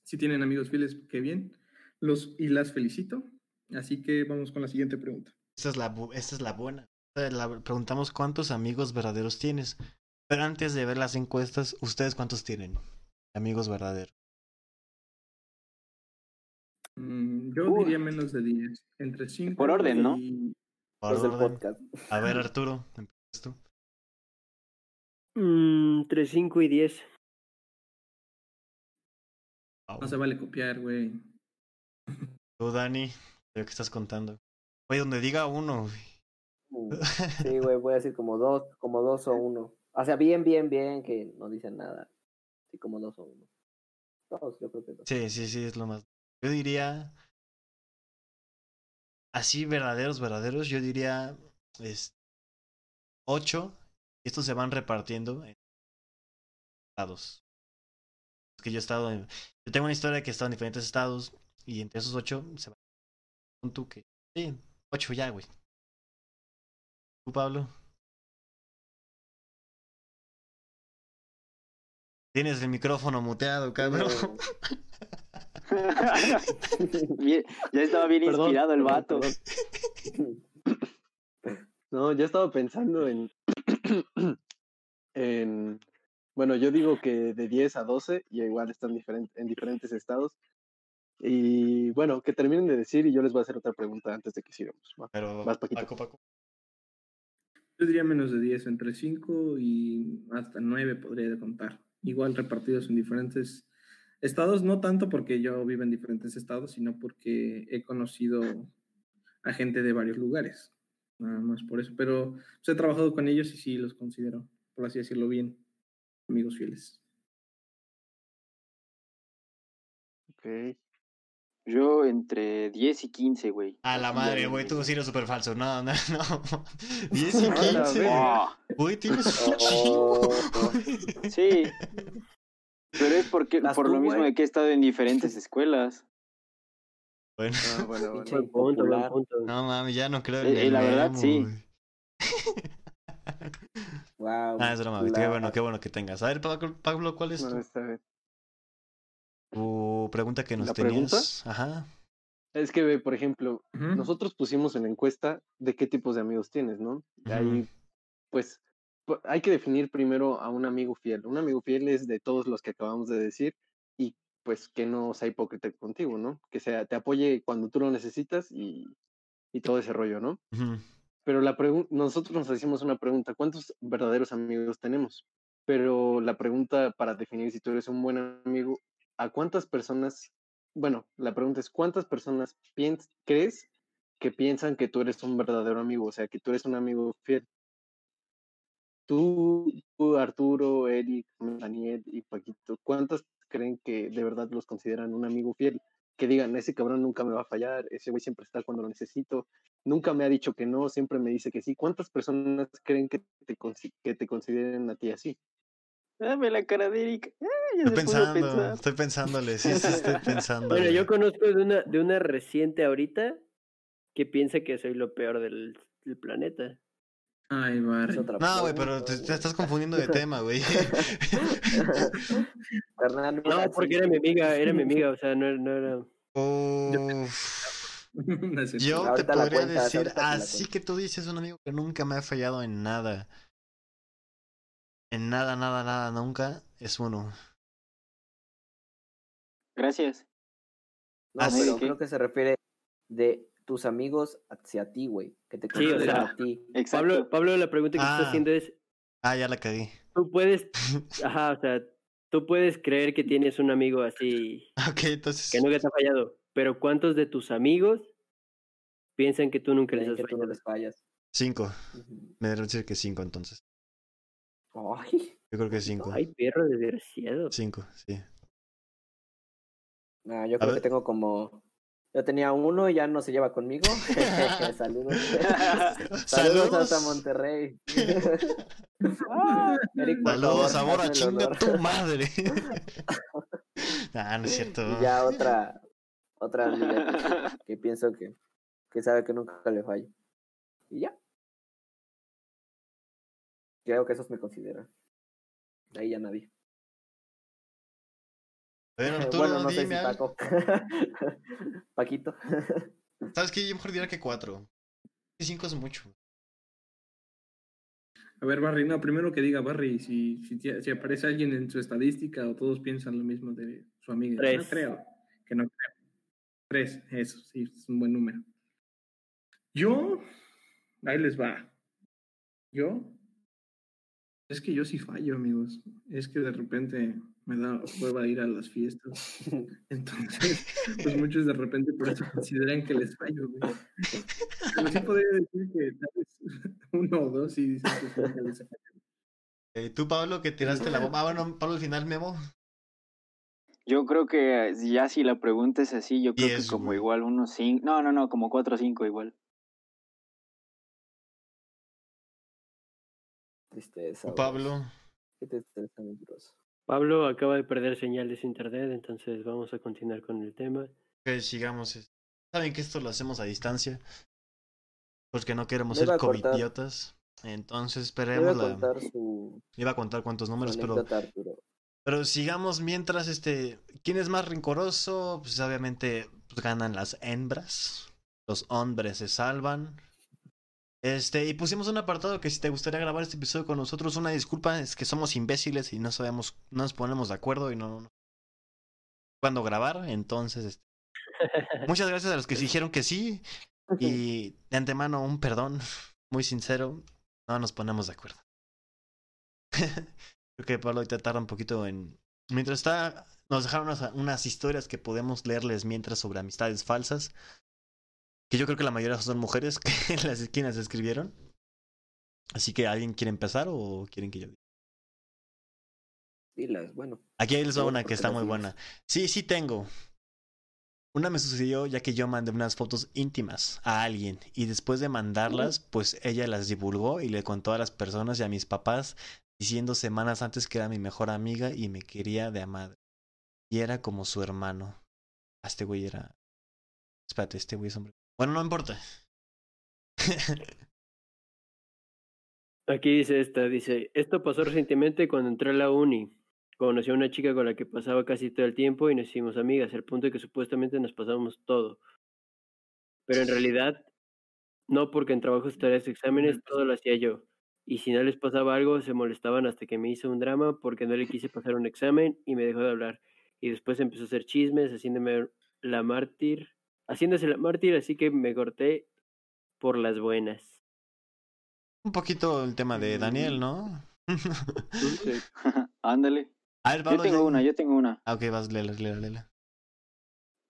Si tienen amigos fieles, qué bien. Los y las felicito. Así que vamos con la siguiente pregunta. Esta es la, esta es la buena. Eh, la- preguntamos cuántos amigos verdaderos tienes. Pero antes de ver las encuestas, ¿ustedes cuántos tienen? Amigos verdaderos. Mm, yo Uy. diría menos de 10, entre 5 Por orden, ¿no? Por del orden. podcast. A ver, Arturo, empiezas tú. Mm, entre 5 y 10. Wow. No se vale copiar, güey. Tú, Dani, que estás contando. Oye, donde diga uno. güey. Mm, Sí, güey, voy a decir como dos, como dos o uno. O sea, bien, bien, bien, que no dicen nada. Sí, como dos o uno. Dos, yo creo que dos. Sí, sí, sí, es lo más. Yo diría. Así, verdaderos, verdaderos, yo diría. Es, ocho. Estos se van repartiendo en estados. Es que yo he estado. Yo tengo una historia que he estado en diferentes estados. Y entre esos ocho se va. Pon tú que. Sí, ocho ya, güey. ¿Tú, Pablo? Tienes el micrófono muteado, cabrón. Bien- ya estaba bien Perdón, inspirado el vato. perdón. No, yo estaba pensando en, en, bueno, yo digo que de 10 a 12 y igual están diferen- en diferentes estados. Y bueno, que terminen de decir y yo les voy a hacer otra pregunta antes de que sigamos. ¿va? Pero, Vas, Paquito. Paco, Paco. Yo diría menos de 10, entre 5 y hasta 9 podría contar. Igual repartidos en diferentes estados, no tanto porque yo vivo en diferentes estados, sino porque he conocido a gente de varios lugares. Nada más por eso. Pero pues, he trabajado con ellos y sí los considero, por así decirlo bien, amigos fieles. Ok. Yo entre 10 y 15, güey. A la madre, güey, tú sí eres súper falso. No, no, no. 10 y A la 15. verga. Ah, Güey, tienes un chingo. Oh. güey. sí. Pero es porque, por lo mismo güey. de que he estado en diferentes escuelas. Bueno, Ah, bueno, bueno. Buen punto, buen punto. no mames, ya no creo en Eh, eh, la verdad, sí. Wow. Ah, es broma. Qué bueno, qué bueno que tengas. A ver, Pablo, ¿cuál es No, tu, tu pregunta que nos ¿La tenías? pregunta? Ajá. Es que, por ejemplo, nosotros pusimos en la encuesta de qué tipos de amigos tienes, ¿no? Y Ahí, pues, pu- hay que definir primero a un amigo fiel. Un amigo fiel es de todos los que acabamos de decir y pues que no sea hipócrita contigo, ¿no? Que sea, te apoye cuando tú lo necesitas y, y todo ese rollo, ¿no? Pero la nosotros nos hacemos una pregunta, ¿cuántos verdaderos amigos tenemos? Pero la pregunta para definir si tú eres un buen amigo, ¿a cuántas personas, bueno, la pregunta es, ¿cuántas personas crees que piensan que tú eres un verdadero amigo? O sea, que tú eres un amigo fiel. Tú, Arturo, Eric, Daniel y Paquito, ¿cuántas creen que de verdad los consideran un amigo fiel? que digan, ese cabrón nunca me va a fallar, ese güey siempre está cuando lo necesito, nunca me ha dicho que no, siempre me dice que sí. ¿Cuántas personas creen que te, que te consideren a ti así? Dame la cara de Eric. Ah, ya Estoy pensando, estoy pensándole, sí, sí, estoy pensando. Bueno, yo conozco de una, de una reciente ahorita que piensa que soy lo peor del, del planeta. Ay, Es Barry. No, güey, pero te, estás confundiendo de tema, güey. No, porque era mi amiga, era mi amiga, o sea, no, no era... Uf. Yo te podría decir, así que tú dices un amigo que nunca me ha fallado en nada. En nada, nada, nada, nunca, es uno. Gracias. No, Ah, sí. pero ¿Qué? creo que se refiere de tus amigos hacia ti, güey. Que te Sí, o sea, a ti. Pablo, Pablo, la pregunta que Ah. está haciendo es, Ah, ya la cagué. tú puedes, ajá, o sea, tú puedes creer que tienes un amigo así Ok, entonces. que nunca te ha fallado, pero ¿cuántos de tus amigos piensan que tú nunca les has que tú no fallado? les fallas. Cinco. Me debo decir que cinco entonces. Ay, Yo creo que cinco. Ay, perro desgraciado. Cinco, sí. no, yo A creo ver. que tengo como. Yo tenía uno y ya no se lleva conmigo. Saludos. Saludos Saludos. hasta Monterrey. Ah, Eric, Saludos, hazme el chinga tu madre. ah, no es cierto. Y ya otra, otra amiga que, que pienso que, que sabe que nunca le fallo. Y ya. Creo que esos me consideran. De ahí ya nadie. Bueno, Arturo, bueno, no sé si dime algo. Paco. Paquito. ¿Sabes qué? Yo mejor diría que cuatro. Cinco es mucho. A ver, Barry, no, primero que diga Barry, si, si, aparece alguien en su estadística o todos piensan lo mismo de su amiga. No Tres. creo, que no creo. Tres, eso, sí, es un buen número. Yo, ahí les va. Yo, es que yo sí fallo, amigos. Es que de repente me da prueba ir a las fiestas. Entonces, pues muchos de repente por eso consideran que les fallo, güey. Pero sí podría decir que tal vez uno o dos sí dicen que sí, les fallo. Eh, Tú, Pablo, que tiraste la bomba. Ah, bueno, Pablo, al final, Memo. Yo creo que ya si la pregunta es así, yo creo Diez, que como güey. igual unos cinco. No, no, no, como cuatro o cinco igual. Tristeza. Pablo. Qué tristeza, mi. Pablo acaba de perder señal de su internet, entonces vamos a continuar con el tema. Que sigamos. Saben que esto lo hacemos a distancia. Porque no queremos iba ser covidiotas. Entonces Voy a esperemos la. contar su, Iba a contar cuántos números, pero. Pero sigamos mientras, este, ¿quién es más rencoroso? Pues obviamente pues, ganan las hembras, los hombres se salvan. Este, y pusimos un apartado que si te gustaría grabar este episodio con nosotros, una disculpa, es que somos imbéciles y no sabemos, no nos ponemos de acuerdo y no, no cuándo grabar, entonces, este, muchas gracias a los que dijeron que sí y de antemano un perdón muy sincero, no nos ponemos de acuerdo. Creo que Pablo ahorita tarda un poquito en... Mientras está... Nos dejaron unas historias que podemos leerles mientras sobre amistades falsas. Que yo creo que la mayoría son mujeres que las esquinas escribieron. Así que ¿alguien quiere empezar o quieren que yo diga? Dilas, bueno. Aquí les va una que está muy buena. Sí, sí tengo. Una me sucedió ya que yo mandé unas fotos íntimas a alguien y después de mandarlas, pues ella las divulgó y le contó a las personas y a mis papás diciendo semanas antes que era mi mejor amiga y me quería de a madre. Y era como su hermano. Ah, Este güey era... Espérate, este güey es hombre. Bueno, no importa. Aquí dice esta, dice, esto pasó recientemente cuando entré a la uni. Conocí a una chica con la que pasaba casi todo el tiempo y nos hicimos amigas, al punto de que supuestamente nos pasábamos todo. Pero en realidad, no porque en trabajos, tareas, exámenes, todo lo hacía yo. Y si no les pasaba algo, se molestaban hasta que me hizo un drama porque no le quise pasar un examen y me dejó de hablar. Y después empezó a hacer chismes, haciéndome la mártir, haciéndose la mártir, así que me corté por las buenas. Un poquito el tema de Daniel, ¿no? Ándale. A ver, Yo tengo ya- una, yo tengo una. Ah, ok, vas, lela, lela, lela.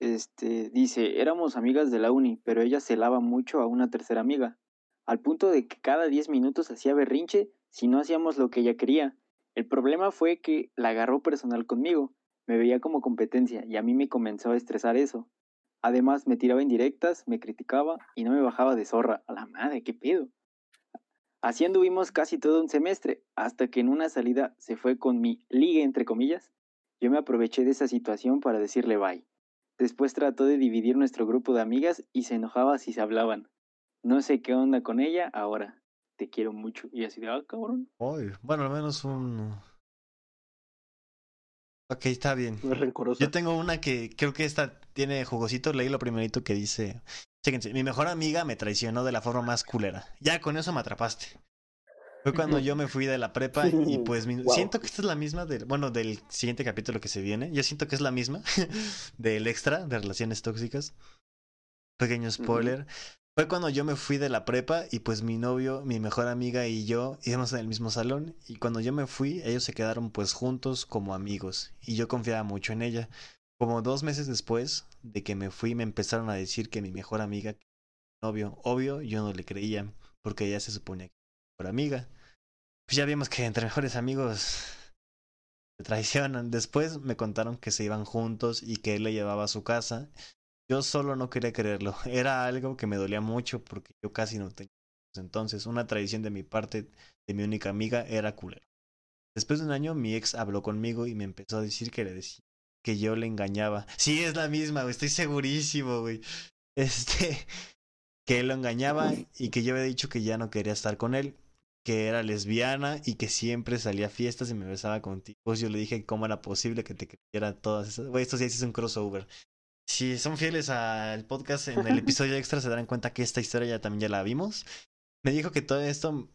Este, dice, éramos amigas de la uni, pero ella celaba mucho a una tercera amiga, al punto de que cada 10 minutos hacía berrinche si no hacíamos lo que ella quería. El problema fue que la agarró personal conmigo, me veía como competencia y a mí me comenzó a estresar eso. Además, me tiraba indirectas, me criticaba y no me bajaba de zorra. A la madre, qué pedo. Así anduvimos casi todo un semestre, hasta que en una salida se fue con mi liga, entre comillas. Yo me aproveché de esa situación para decirle bye. Después trató de dividir nuestro grupo de amigas y se enojaba si se hablaban. No sé qué onda con ella ahora. Te quiero mucho. Y así de, ah, cabrón. Uy, bueno, al menos un. Ok, está bien. No es rencorosa. Yo tengo una que creo que esta tiene jugosito. Leí lo primerito que dice. Fíjense, mi mejor amiga me traicionó de la forma más culera. Ya con eso me atrapaste. Fue cuando yo me fui de la prepa y pues mi- Wow. siento que esta es la misma del, bueno, del siguiente capítulo que se viene. Yo siento que es la misma del extra de relaciones tóxicas. Pequeño spoiler. Fue cuando yo me fui de la prepa y pues mi novio, mi mejor amiga y yo íbamos en el mismo salón y cuando yo me fui ellos se quedaron pues juntos como amigos y yo confiaba mucho en ella. Como dos meses después de que me fui me empezaron a decir que mi mejor amiga, novio, obvio yo no le creía porque ella se suponía que era mi mejor amiga. Pues ya vimos que entre mejores amigos se traicionan. Después me contaron que se iban juntos y que él le llevaba a su casa yo solo no quería creerlo. Era algo que me dolía mucho porque yo casi no tenía. Entonces, una tradición de mi parte, de mi única amiga, era culero. Después de un año, mi ex habló conmigo y me empezó a decir que le decía que yo le engañaba. Sí, es la misma. Estoy segurísimo, güey. Este, que él lo engañaba y que yo había dicho que ya no quería estar con él, que era lesbiana y que siempre salía a fiestas y me besaba contigo. Pues yo le dije cómo era posible que te creyera todas esas. Güey, esto sí es un crossover. Si son fieles al podcast en el episodio extra se darán cuenta que esta historia ya también ya la vimos. Me dijo que todo esto,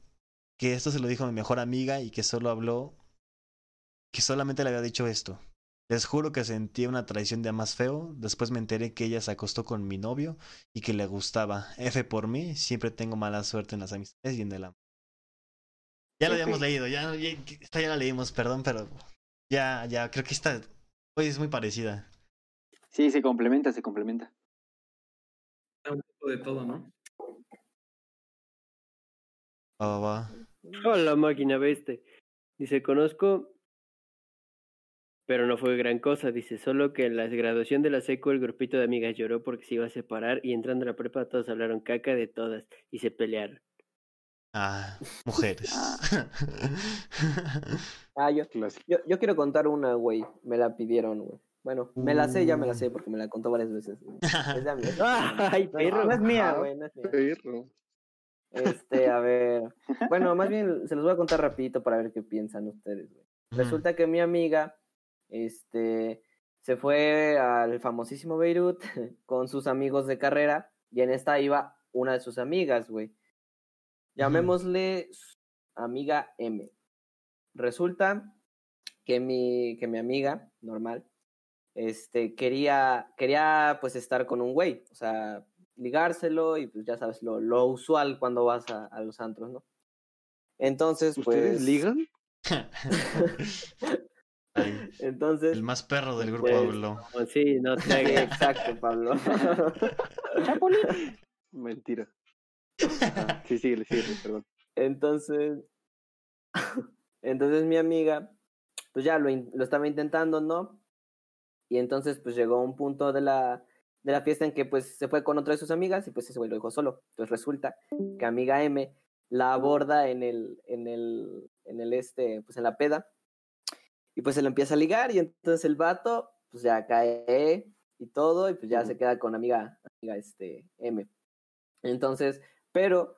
que esto se lo dijo a mi mejor amiga y que solo habló, que solamente le había dicho esto. Les juro que sentí una traición de más feo. Después me enteré que ella se acostó con mi novio y que le gustaba. F por mí, siempre tengo mala suerte en las amistades y en el amor. Ya lo habíamos leído, ya, ya, esta ya la leímos, perdón, pero ya, ya, creo que esta hoy es muy parecida. Sí, se complementa, se complementa. Un poco de todo, ¿no? Va. Hola, máquina veste. Dice, conozco, pero no fue gran cosa. Dice, solo que en la graduación de la secu el grupito de amigas lloró porque se iba a separar y entrando a la prepa todos hablaron caca de todas y se pelearon. Ah, mujeres. Ah, yo, Clásico. yo, yo quiero contar una, güey. Me la pidieron, güey. Bueno, me la sé, ya me la sé porque me la contó varias veces. Es de amigas. ¡Ay, perro! no es mía, güey, no es mía. Perro. Este, a ver. Bueno, más bien se los voy a contar rapidito para ver qué piensan ustedes, güey. Resulta que mi amiga, este, se fue al famosísimo Beirut con sus amigos de carrera y en esta iba una de sus amigas, güey. Llamémosle amiga M. Resulta que mi, que mi amiga, normal, este, quería, quería pues estar con un güey, o sea, ligárselo y pues ya sabes, lo, lo usual cuando vas a, a los antros, ¿no? Entonces, ¿Ustedes pues... ligan? Ay, Entonces, el más perro del grupo Pues, habló. Oh, sí, no te exacto, Pablo. Mentira. Ajá. Sí, síguele, síguele, perdón. Entonces, entonces mi amiga, pues ya lo, lo estaba intentando, ¿no? Y entonces, pues llegó un punto de la, de la fiesta en que pues se fue con otra de sus amigas y pues ese güey lo dejó solo. Entonces resulta que amiga M la aborda en el, en el, en el este, pues en la peda. Y pues se lo empieza a ligar y entonces el vato, pues ya cae y todo y pues ya se queda con amiga, amiga este, M. Entonces, pero,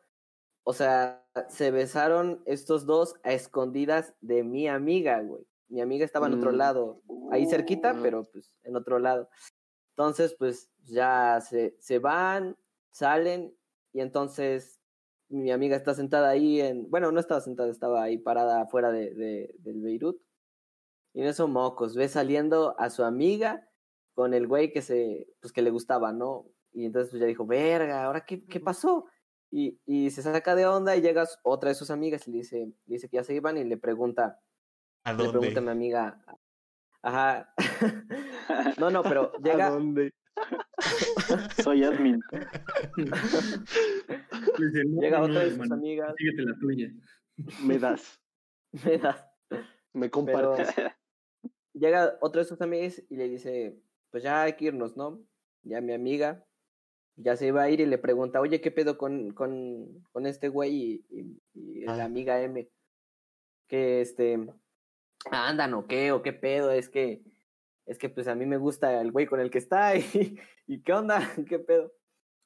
o sea, se besaron estos dos a escondidas de mi amiga, güey. Mi amiga estaba en otro Mm. lado, ahí cerquita, Mm. pero pues en otro lado. Entonces, pues ya se, se van, salen y entonces mi amiga está sentada ahí en, bueno, no estaba sentada, estaba ahí parada afuera de, de- del Beirut. Y en esos mocos, ve saliendo a su amiga con el güey que se, pues que le gustaba, ¿no? Y entonces pues ya dijo, verga, ¿ahora qué, qué pasó? Y, y se saca de onda y llega otra de sus amigas y le dice, le dice que ya se iban y le pregunta, ¿A le pregunta a mi dónde? amiga, ajá, no, no, pero ¿A llega, dónde? Soy admin. Llega otra de sus amigas, Síguete la tuya. Me das. me das Me compartes. llega otra de sus amigas y le dice, pues ya hay que irnos, ¿no? ya mi amiga ya se iba a ir y le pregunta, oye, ¿qué pedo con, con, con este güey y, y- y la amiga M? Que este, andan o qué, o qué pedo, es que, es que pues a mí me gusta el güey con el que está y, y qué onda, qué pedo.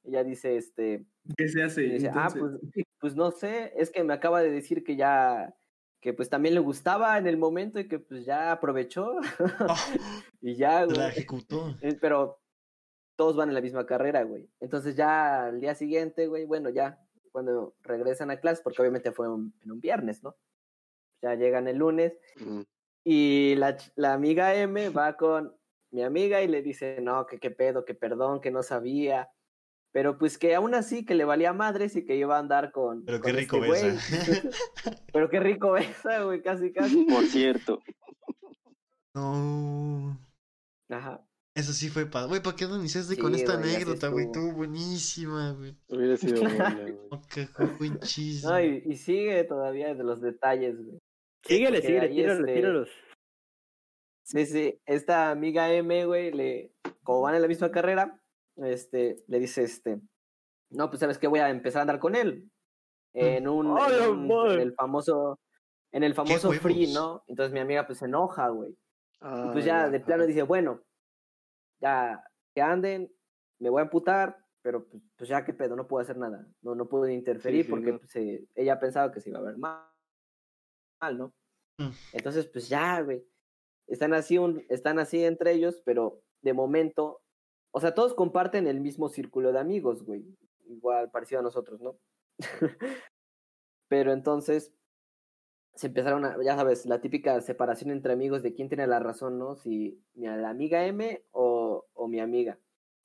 Ella dice, este, ¿Qué se hace? dice, ah, pues, pues no sé, es que me acaba de decir que ya, que pues también le gustaba en el momento y que pues ya aprovechó y ya, la güey. ejecutó. Eh, Pero todos van en la misma carrera, güey. Entonces ya al día siguiente, güey, bueno, ya cuando regresan a clase, porque obviamente fue un- en un viernes, ¿no? Ya llegan el lunes Ujú. y la, la amiga M va con mi amiga y le dice, no, que qué pedo, que perdón, que no sabía. Pero pues que aún así que le valía madres y que iba a andar con. Pero qué rico este besa. Pero qué rico besa, güey, casi, casi. Por cierto, No. Ajá. Eso sí fue padre. Güey, ¿para qué no iniciaste con esta güey, anécdota, güey? estuvo. Buenísima, güey. Hubiera sido buena, güey. Oh, qué buen chiste. No, y, y sigue todavía de los detalles, güey. Síguele, síguele, tíralos, este, tíralos. Sí, sí, esta amiga M, güey, le, como van en la misma carrera, este, le dice, este, no, pues sabes que voy a empezar a andar con él. En un, ¡A en, un- en el famoso, en el famoso free! ¿no? Entonces mi amiga pues se enoja, güey. Y Ah, pues ya de plano dice, bueno, ya que anden, me voy a amputar, pero pues, pues ya qué pedo, no puedo hacer nada, no, no puedo interferir sí, porque no. pues, eh, ella pensaba que se iba a ver mal, mal, ¿no? Mm. Entonces, pues ya, güey, están así, un, están así entre ellos, pero de momento, o sea, todos comparten el mismo círculo de amigos, güey, igual parecido a nosotros, ¿no? pero entonces se empezaron a, ya sabes, la típica separación entre amigos de quién tiene la razón, ¿no? Si mi, la amiga M o, o mi amiga.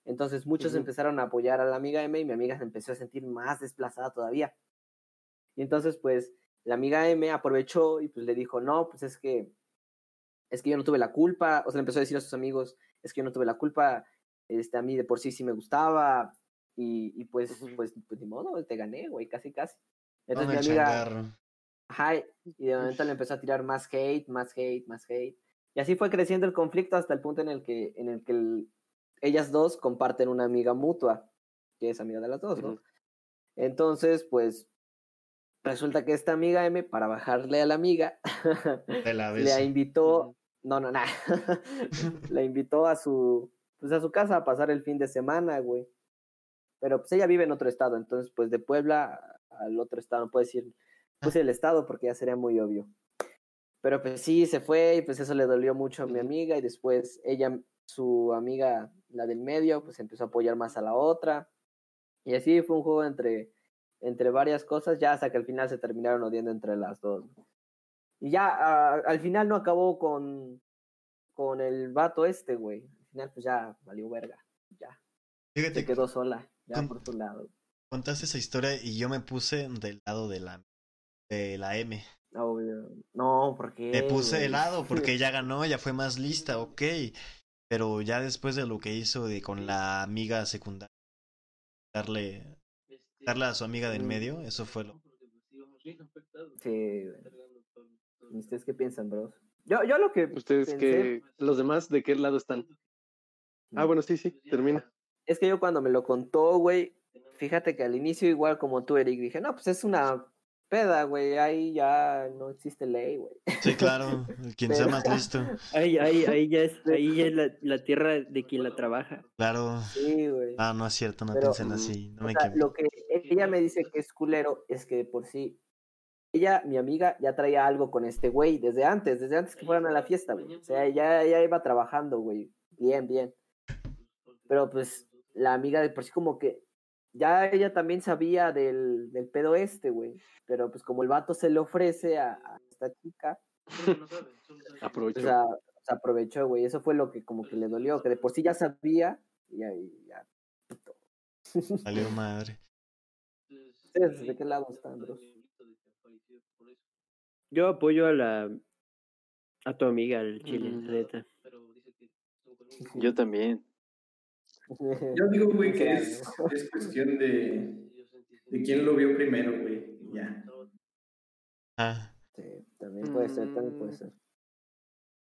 Entonces muchos empezaron a apoyar a la amiga M y mi amiga se empezó a sentir más desplazada todavía. Y entonces, pues, la amiga M aprovechó y pues le dijo, no, pues es que, es que yo no tuve la culpa, o sea, le empezó a decir a sus amigos, es que yo no tuve la culpa, este, a mí de por sí sí me gustaba, y, y pues, Ujú. pues, pues, ni modo, te gané, güey, casi, casi. Entonces el mi amiga, changarro. Ajá, y de momento le empezó a tirar más hate, más hate, más hate. Y así fue creciendo el conflicto hasta el punto en el que, en el que el- ellas dos comparten una amiga mutua, que es amiga de las dos, ¿no? Entonces, pues, resulta que esta amiga M, para bajarle a la amiga, la le invitó, no, no, nada, la invitó a su, pues a su casa a pasar el fin de semana, güey. Pero pues ella vive en otro estado, entonces pues de Puebla al otro estado, no puedo decir, puse el estado porque ya sería muy obvio. Pero pues sí, se fue y pues eso le dolió mucho a mi amiga y después ella, su amiga, la del medio, pues empezó a apoyar más a la otra. Y así fue un juego entre, entre varias cosas, ya hasta que al final se terminaron odiando entre las dos. Y ya ah, al final no acabó con, con el vato este, güey. Al final pues ya valió verga. Ya, Fíjate, se quedó sola, ya con- por su lado. contaste esa historia y yo me puse del lado de la, de la M. Obvio. No, porque. Me puse de lado porque ella ganó, ella fue más lista, ok. Pero ya después de lo que hizo de con la amiga secundaria, darle, a su amiga del medio, eso fue lo. Sí, güey. ¿Ustedes qué piensan, bros? Yo, yo lo que. Ustedes pensé- que los demás de qué lado están. Ah, bueno, sí, sí, termina. Es que yo cuando me lo contó, güey, fíjate que al inicio, igual como tú, Eric, dije, no, pues es una peda, güey. Ahí ya no existe ley, güey. Sí, claro, quien sea más listo. Ahí, ahí, ahí ya es, ahí ya es la, la tierra de quien la trabaja. Claro. Sí, güey. Ah, no es cierto, no Pero, piensen así. No me sea, lo que ella me dice que es culero es que de por sí ella, mi amiga, ya traía algo con este güey desde antes, desde antes que fueran a la fiesta, güey. O sea, ya, ya iba trabajando, güey. Bien, bien. Pero pues la amiga de por sí como que ya ella también sabía del, del pedo este, güey. Pero pues como el vato se le ofrece a, a esta chica, Aprovecho. o sea, se aprovechó, güey. Eso fue lo que como que le dolió, que de por sí ya sabía y ya, y ya. puto. Salió madre. ¿Ustedes ¿De qué lado están, bros? Yo apoyo a la a tu amiga, el chile, Mm. neta. yo también. Yo digo, güey, que es, es cuestión de, de quién lo vio primero, güey. Ya. Ah, Sí, también puede ser, también puede Mm. ser.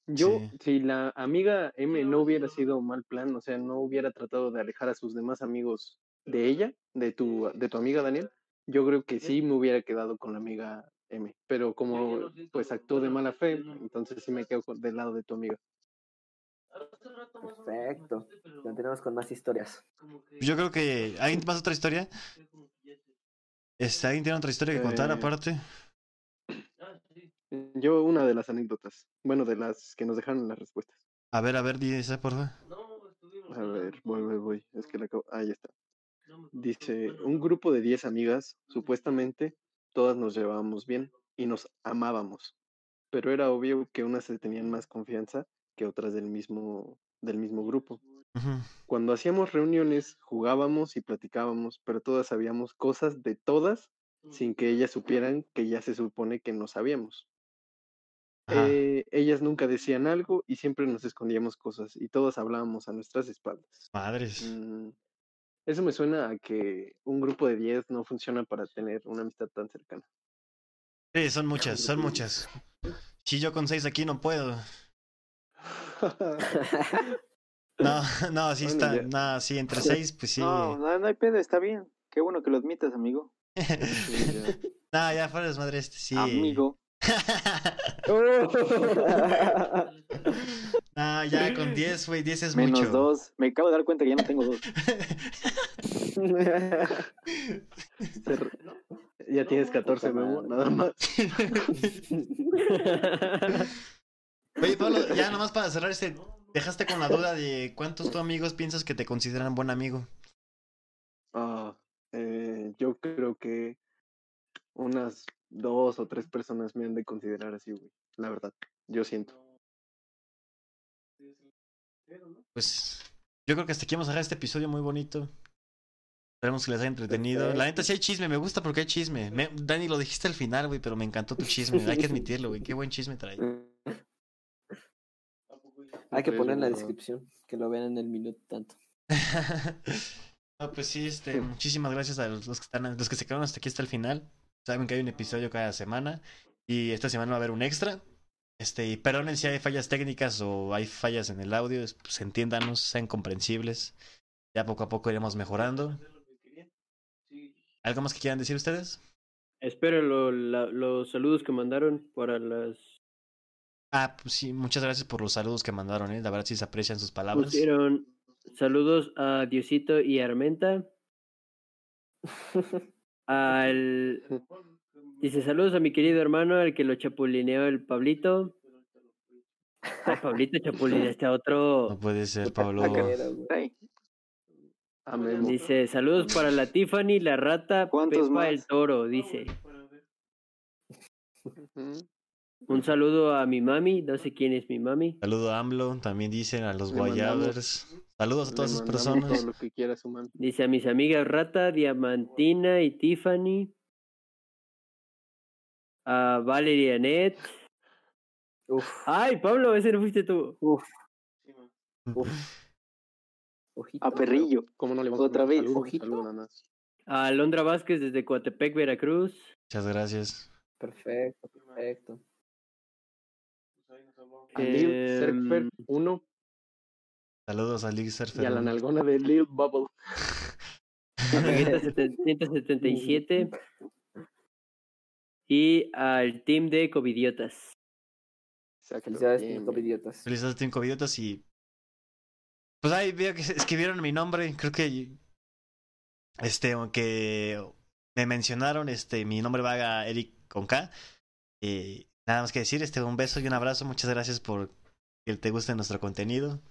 Yo, Sí. si la amiga M no hubiera sido mal plan, o sea, no hubiera tratado de alejar a sus demás amigos de ella, de tu, de tu amiga Daniel, yo creo que sí me hubiera quedado con la amiga M. Pero como pues actuó de mala fe, entonces sí me quedo con- del lado de tu amiga. Perfecto. Continuamos con más historias. Yo creo que. ¿Alguien más otra historia? Este, ¿Alguien tiene otra historia que contar Eh, aparte? Yo una de las anécdotas, bueno, de las que nos dejaron las respuestas. A ver, a ver, di esa, por favor. A ver, voy, voy, voy. Es que la acabo- Ahí está. Dice, un grupo de 10 amigas, supuestamente todas nos llevábamos bien y nos amábamos, pero era obvio que unas se tenían más confianza que otras del mismo, del mismo grupo. Cuando hacíamos reuniones, jugábamos y platicábamos, pero todas sabíamos cosas de todas sin que ellas supieran que ya se supone que no sabíamos. Eh, ellas nunca decían algo y siempre nos escondíamos cosas y todas hablábamos a nuestras espaldas. Madres. Mm, Eso me suena a que un grupo de 10 no funciona para tener una amistad tan cercana. Sí, son muchas, son muchas. Si yo con seis aquí no puedo. No, no, sí Bueno, está. No, sí, entre seis, pues sí. No, no, no hay pedo, está bien. Qué bueno que lo admitas, amigo. Sí, ya. no, ya fuera desmadre este, sí. Amigo. no, ya con 10, güey, 10 es Menos mucho. dos. Me acabo de dar cuenta que ya no tengo dos. Se re- Ya tienes 14, puta Memo, nada más. Oye, Pablo, ya nomás para cerrar este, dejaste con la duda de cuántos tu amigos piensas que te consideran buen amigo. Ah, eh, yo creo que unas dos o tres personas me han de considerar así, güey. La verdad, yo siento. Pues yo creo que hasta aquí vamos a dejar este episodio muy bonito. Esperemos que les haya entretenido. La neta sí hay chisme, me gusta porque hay chisme. Me- Dani, lo dijiste al final, güey, pero me encantó tu chisme. Hay que admitirlo, güey. Qué buen chisme trae. Hay que poner en la descripción que lo vean en el minuto tanto. no, pues sí, este, muchísimas gracias a los, los que están, los que se quedaron hasta aquí hasta el final. Saben que hay un episodio cada semana y esta semana va a haber un extra. Este, y perdonen si hay fallas técnicas o hay fallas en el audio, es- pues entiéndanos, sean comprensibles. Ya poco a poco iremos mejorando. ¿Algo más que quieran decir ustedes? Espero lo- la- los saludos que mandaron para las... Ah, pues sí, muchas gracias por los saludos que mandaron, ¿eh? La verdad sí se aprecian sus palabras. Pusieron saludos a Diosito y Armenta. Al... Dice saludos a mi querido hermano, al que lo chapulineó el Pablito. Ay, Pablito chapulineaste a otro. No puede ser, Pablo. Dice saludos para la Tiffany, la rata, ¿Cuántos Pepa más? el toro, dice. Un saludo a mi mami, no sé quién es mi mami. Saludo a AMLO, también dicen a los Guayabers. Saludos a todas esas personas. Lo que quiera. Dice a mis amigas Rata, Diamantina y Tiffany. A Valerie Annette. Uf, Ay, Pablo, ese no fuiste tú. uf, ojito. a perrillo. ¿Cómo no le vamos a Otra vez, ojito. saludo nada más. A Alondra Vázquez desde Coatepec, Veracruz. Muchas gracias. Perfecto, perfecto. A Lil Em, Serfer 1 Saludos a League y Surfer. a la nalgona de Lil Bubble. a Vegeta 777. Y al team de Covidiotas. Exacto. Felicidades, bien, bien, bien. idiotas. Felicidades, Team Covidiotas y. Pues ahí veo que se- escribieron mi nombre. Creo que. Este, aunque me mencionaron, este, mi nombre va a Eric con K. Y nada más que decir, este, un beso y un abrazo. Muchas gracias por que te guste nuestro contenido.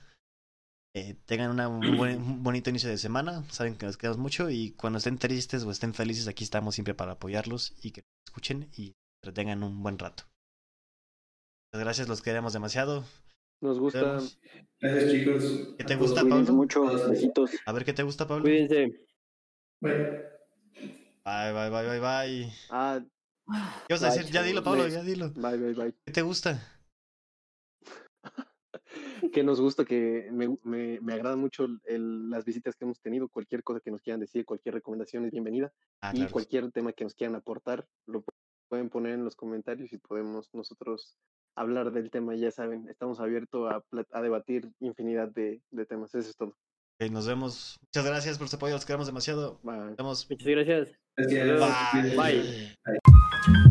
Eh, tengan una- un, buen- un bonito inicio de semana. Saben que nos quedamos mucho y cuando estén tristes o estén felices, aquí estamos siempre para apoyarlos y que escuchen y entretengan un buen rato. Muchas gracias, los queremos demasiado. Nos gusta. Gracias, chicos. ¿Qué te gusta, Pablo? mucho, besitos. A ver qué te gusta, Pablo. Cuídense. Bye. Bye, bye, bye, bye, bye. Ah, ¿Qué vas a decir? Ya dilo. Pablo, ya dilo. bye, bye, bye. ¿Qué te gusta? que nos gusta, que me, me, me agradan mucho el, las visitas que hemos tenido. Cualquier cosa que nos quieran decir, cualquier recomendación es bienvenida. Ah, y cualquier tema que nos quieran aportar, lo pueden poner en los comentarios y podemos nosotros hablar del tema. Ya saben, estamos abiertos a, a debatir infinidad de, de, temas. Eso es todo. Nos vemos. Muchas gracias por su apoyo. Los queremos demasiado. Bye. Muchas gracias. Bye.